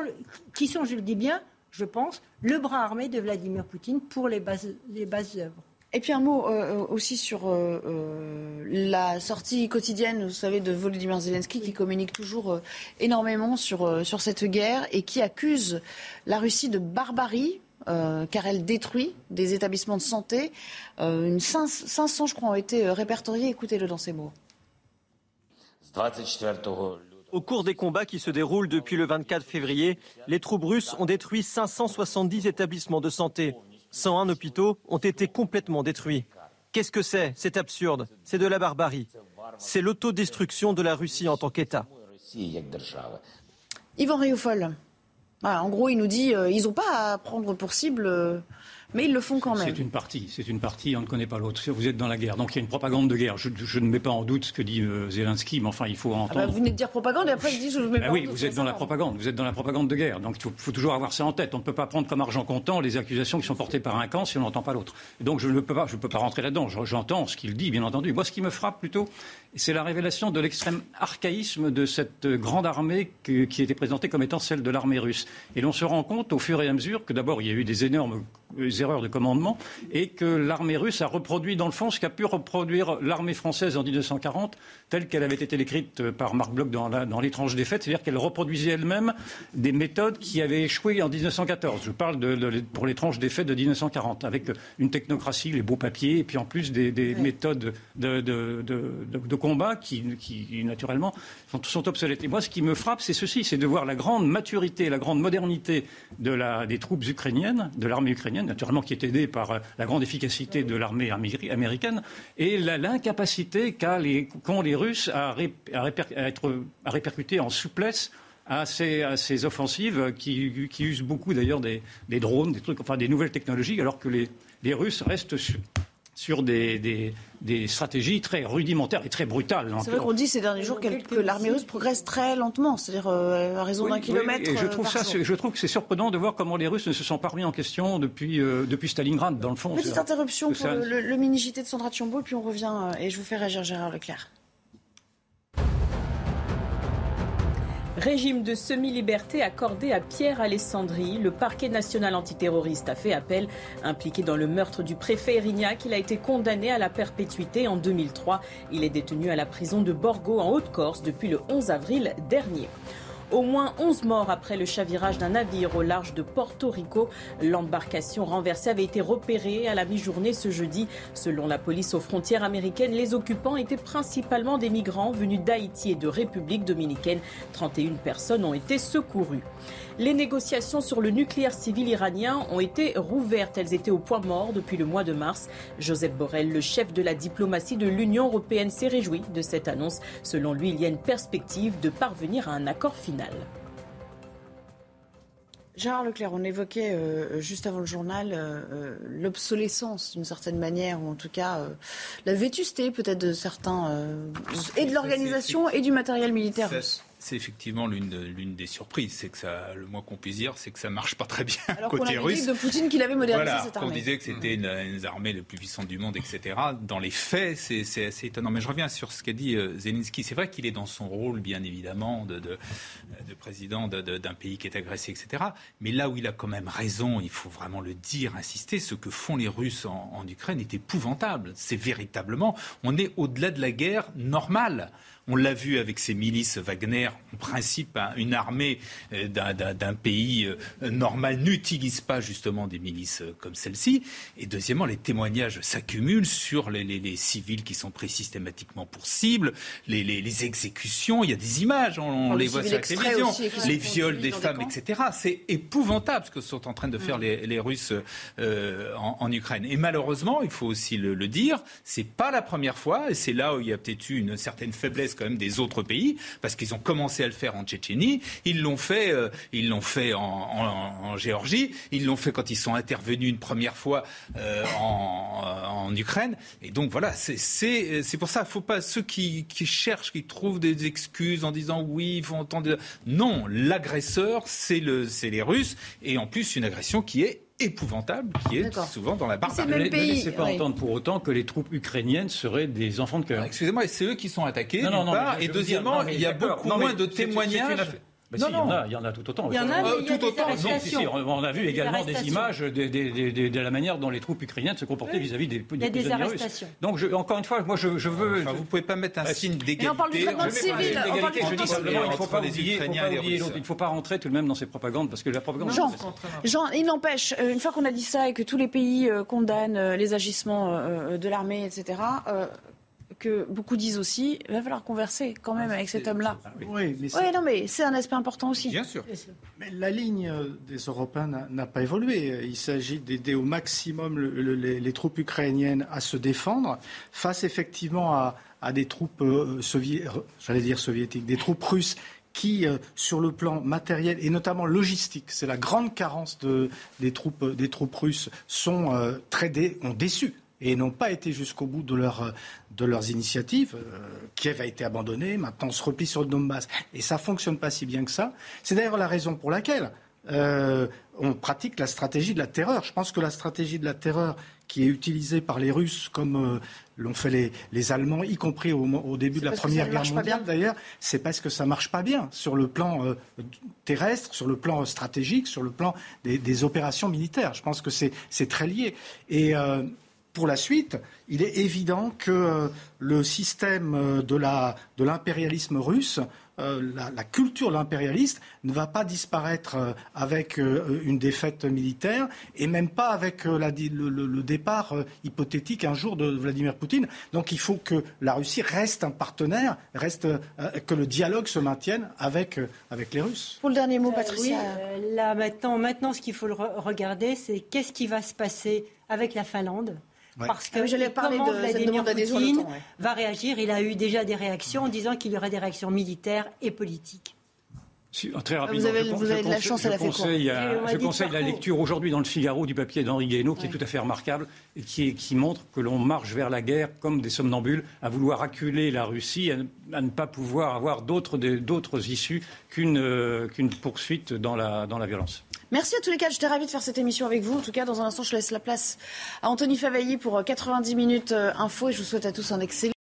Speaker 18: qui sont, je le dis bien, je pense, le bras armé de Vladimir Poutine pour les bases, les bases œuvres.
Speaker 1: Et puis un mot euh, aussi sur euh, euh, la sortie quotidienne, vous savez, de Volodymyr Zelensky, qui communique toujours euh, énormément sur, euh, sur cette guerre et qui accuse la Russie de barbarie. euh, car elle détruit des établissements de santé. Euh, une cinq- 500, je crois, ont été euh, répertoriés. Écoutez-le dans ces mots.
Speaker 33: Au cours des combats qui se déroulent depuis le 24 février, les troupes russes ont détruit 570 établissements de santé. 101 hôpitaux ont été complètement détruits. Qu'est-ce que c'est? C'est absurde. C'est de la barbarie. C'est l'autodestruction de la Russie en tant qu'État.
Speaker 1: Yvan Rioufol. En gros, il nous dit euh, ils n'ont pas à prendre pour cible, euh, mais ils le font quand même.
Speaker 17: C'est une partie, c'est une partie, on ne connaît pas l'autre. Vous êtes dans la guerre, donc il y a une propagande de guerre. Je, je ne mets pas en doute ce que dit euh, Zelensky, mais enfin, il faut
Speaker 1: Ah bah,
Speaker 17: entendre.
Speaker 1: vous venez de dire propagande et après il dit je ne mets
Speaker 17: Ben
Speaker 1: pas
Speaker 17: oui,
Speaker 1: en doute,
Speaker 17: vous êtes dans la propagande, vous êtes dans la propagande de guerre. Donc il faut, faut toujours avoir ça en tête. On ne peut pas prendre comme argent comptant les accusations qui sont portées par un camp si on n'entend pas l'autre. Donc je ne peux pas, je peux pas rentrer là-dedans. Je- J'entends ce qu'il dit, bien entendu. Moi, ce qui me frappe plutôt, c'est la révélation de l'extrême archaïsme de cette grande armée que- qui était présentée comme étant celle de l'armée russe. Et l'on se rend compte au fur et à mesure que d'abord il y a eu des énormes euh, erreurs de commandement et que l'armée russe a reproduit dans le fond ce qu'a pu reproduire l'armée française en 1940 telle qu'elle avait été écrite euh, par Marc Bloch dans, la- dans l'étrange défaite, c'est-à-dire qu'elle reproduisait elle-même des méthodes qui avaient échoué en 1914. Je parle de, de- pour l'étrange défaite de 1940, avec une technocratie, les beaux papiers, et puis en plus des, des méthodes de, combat qui, qui, naturellement, sont, sont obsolètes. Et moi, ce qui me frappe, c'est ceci, c'est de voir la grande maturité, la grande modernité de la, des troupes ukrainiennes, de l'armée ukrainienne, qui est aidée par euh, la grande efficacité de l'armée améri- américaine, et l'incapacité qu'ont les Russes à, répercuter en souplesse à ces, offensives qui, usent beaucoup d'ailleurs des, des, drones, des trucs, enfin des nouvelles technologies, alors que les, les Russes restent sur, des, des, des, stratégies très rudimentaires et très brutales.
Speaker 1: C'est vrai qu'on dit ces derniers jours que l'armée russe progresse très lentement, c'est-à-dire euh, à raison d'un kilomètre.
Speaker 17: Et je
Speaker 1: euh,
Speaker 17: trouve, ça, je trouve que c'est surprenant de voir comment les Russes ne se sont pas remis en question depuis, euh, depuis Stalingrad, dans le fond.
Speaker 1: Petite interruption pour le, le, mini-JT de Sandra Chiombo, et puis on revient et je vous fais réagir Gérard Leclerc.
Speaker 23: Régime de semi-liberté accordé à Pierre Alessandri. Le parquet national antiterroriste a fait appel. Impliqué dans le meurtre du préfet Erignac, il a été condamné à la perpétuité en 2003. Il est détenu à la prison de Borgo en Haute-Corse depuis le 11 avril dernier. Au moins 11 morts après le chavirage d'un navire au large de Porto Rico. L'embarcation renversée avait été repérée à la mi-journée ce jeudi. Selon la police aux frontières américaines, les occupants étaient principalement des migrants venus d'Haïti et de République dominicaine. 31 personnes ont été secourues. Les négociations sur le nucléaire civil iranien ont été rouvertes. Elles étaient au point mort depuis le mois de mars. Joseph Borrell, le chef de la diplomatie de l'Union européenne, s'est réjoui de cette annonce. Selon lui, il y a une perspective de parvenir à un accord final.
Speaker 1: Gérard Leclerc, on évoquait euh, juste avant le journal euh, euh, l'obsolescence d'une certaine manière, ou en tout cas euh, la vétusté peut-être de certains, euh, et de l'organisation et du matériel militaire. russe
Speaker 22: c'est effectivement l'une de, l'une des surprises. C'est que ça, le moins qu'on puisse dire, c'est que ça marche pas très bien
Speaker 1: Alors
Speaker 22: côté russe.
Speaker 1: Dit de Poutine qu'il avait modernisé
Speaker 22: voilà,
Speaker 1: cette
Speaker 22: on
Speaker 1: armée.
Speaker 22: disait que c'était une, une des armées les plus puissantes du monde, etc. Dans les faits, c'est, assez étonnant. Mais je reviens sur ce qu'a dit euh, Zelensky. C'est vrai qu'il est dans son rôle, bien évidemment, de, de, de président de, d'un pays qui est agressé, etc. Mais là où il a quand même raison, il faut vraiment le dire, insister, ce que font les Russes en, en Ukraine est épouvantable. C'est véritablement, on est au-delà de la guerre normale. On l'a vu avec ces milices Wagner. En principe, une armée euh, d'un pays euh, normal n'utilise pas justement des milices euh, comme celle-ci. Et deuxièmement, les témoignages s'accumulent sur les, les, les, civils qui sont pris systématiquement pour cible, les, les exécutions. Il y a des images, on, on les voit sur la télévision, les viols des femmes, des etc. C'est épouvantable ce que sont en train de faire mmh. les, Russes euh, en, en, Ukraine. Et malheureusement, il faut aussi le, le dire, c'est pas la première fois, et c'est là où il y a peut-être eu une certaine faiblesse quand même des autres pays, parce qu'ils ont commencé à le faire en Tchétchénie, ils l'ont fait, euh, ils l'ont fait en, en, en, Géorgie, ils l'ont fait quand ils sont intervenus une première fois euh, en, Ukraine, et donc voilà, c'est pour ça, faut pas ceux qui, qui, cherchent, qui trouvent des excuses en disant oui, il faut entendre, non, l'agresseur c'est le, les Russes, et en plus une agression qui est épouvantable qui est souvent dans la barbarie.
Speaker 17: Ne, ne laissez pas oui. entendre pour autant que les troupes ukrainiennes seraient des enfants de cœur.
Speaker 22: Excusez-moi, c'est eux qui sont attaqués, non, non, non, part, et deuxièmement, dire, il y a beaucoup moins de témoignages.
Speaker 17: Non, si, non. Il, y en a, il y en a tout autant.
Speaker 15: Il y en a,
Speaker 17: euh,
Speaker 15: tout autant.
Speaker 17: Non, si, si, on a vu également des images de, de, de, de, la manière dont les troupes ukrainiennes se comportaient vis-à-vis -vis des,
Speaker 15: des, des arrestations.
Speaker 17: Russes. Donc, je, encore une fois, moi, je, je veux.
Speaker 22: Enfin,
Speaker 17: je...
Speaker 22: vous pouvez pas mettre un signe d'égalité.
Speaker 1: on parle du traitement civil.
Speaker 17: Je dis simplement, il ne faut pas oublier, l'autre. Il ne faut pas rentrer tout de même dans ces propagandes parce que la propagande.
Speaker 1: Jean, Jean il n'empêche, une fois qu'on a dit ça et que tous les pays condamnent les agissements de l'armée, etc que beaucoup disent aussi, il va falloir converser quand même avec cet homme-là.
Speaker 20: Oui, mais
Speaker 1: ouais, non, mais c'est un aspect important aussi.
Speaker 22: Bien sûr.
Speaker 20: Mais la ligne des Européens n'a pas évolué. Il s'agit d'aider au maximum le, le, les, les, troupes ukrainiennes à se défendre face effectivement à, à des troupes euh, soviétiques, j'allais dire soviétiques, des troupes russes qui, euh, sur le plan matériel et notamment logistique, c'est la grande carence de, des, troupes, des troupes russes, sont euh, très dé, ont déçu et n'ont pas été jusqu'au bout de, leur, de leurs initiatives. Euh, Kiev a été abandonné, maintenant on se replie sur le Donbass. Et ça ne fonctionne pas si bien que ça. C'est d'ailleurs la raison pour laquelle euh, on pratique la stratégie de la terreur. Je pense que la stratégie de la terreur qui est utilisée par les Russes comme euh, l'ont fait les, les, Allemands, y compris au, au début de la Première Guerre mondiale d'ailleurs, c'est parce que ça marche pas bien sur le plan euh, terrestre, sur le plan stratégique, sur le plan des, des opérations militaires. Je pense que c'est très lié. Et pour la suite, il est évident que euh, le système de l'impérialisme russe, euh, la, la, culture de l'impérialiste ne va pas disparaître euh, avec euh, une défaite militaire et même pas avec la, le, départ hypothétique un jour de Vladimir Poutine. Donc il faut que la Russie reste un partenaire, reste, que le dialogue se maintienne avec, avec les Russes.
Speaker 1: Pour le dernier mot, Patricia.
Speaker 18: oui, là maintenant, maintenant, ce qu'il faut regarder, c'est qu'est-ce qui va se passer avec la Finlande
Speaker 1: Ouais.
Speaker 18: Parce que
Speaker 1: ah, j'allais parler
Speaker 18: comment
Speaker 1: de
Speaker 18: Vladimir Poutine
Speaker 1: temps, ouais.
Speaker 18: va réagir. Il a eu déjà des réactions en disant qu'il y aurait des réactions militaires et politiques.
Speaker 17: très rapidement. Vous
Speaker 1: avez, je, vous avez de la chance,
Speaker 17: conseille, je conseille la lecture aujourd'hui dans le Figaro du papier d'Henri Guénaud, qui est tout à fait remarquable et qui, qui, montre que l'on marche vers la guerre comme des somnambules, à vouloir acculer la Russie, à, ne pas pouvoir avoir d'autres issues qu'une qu'une poursuite dans la, dans la violence.
Speaker 1: Merci à tous les quatre. J'étais ravie de faire cette émission avec vous. En tout cas, dans un instant, je laisse la place à Anthony Favailly pour 90 minutes info et je vous souhaite à tous un excellent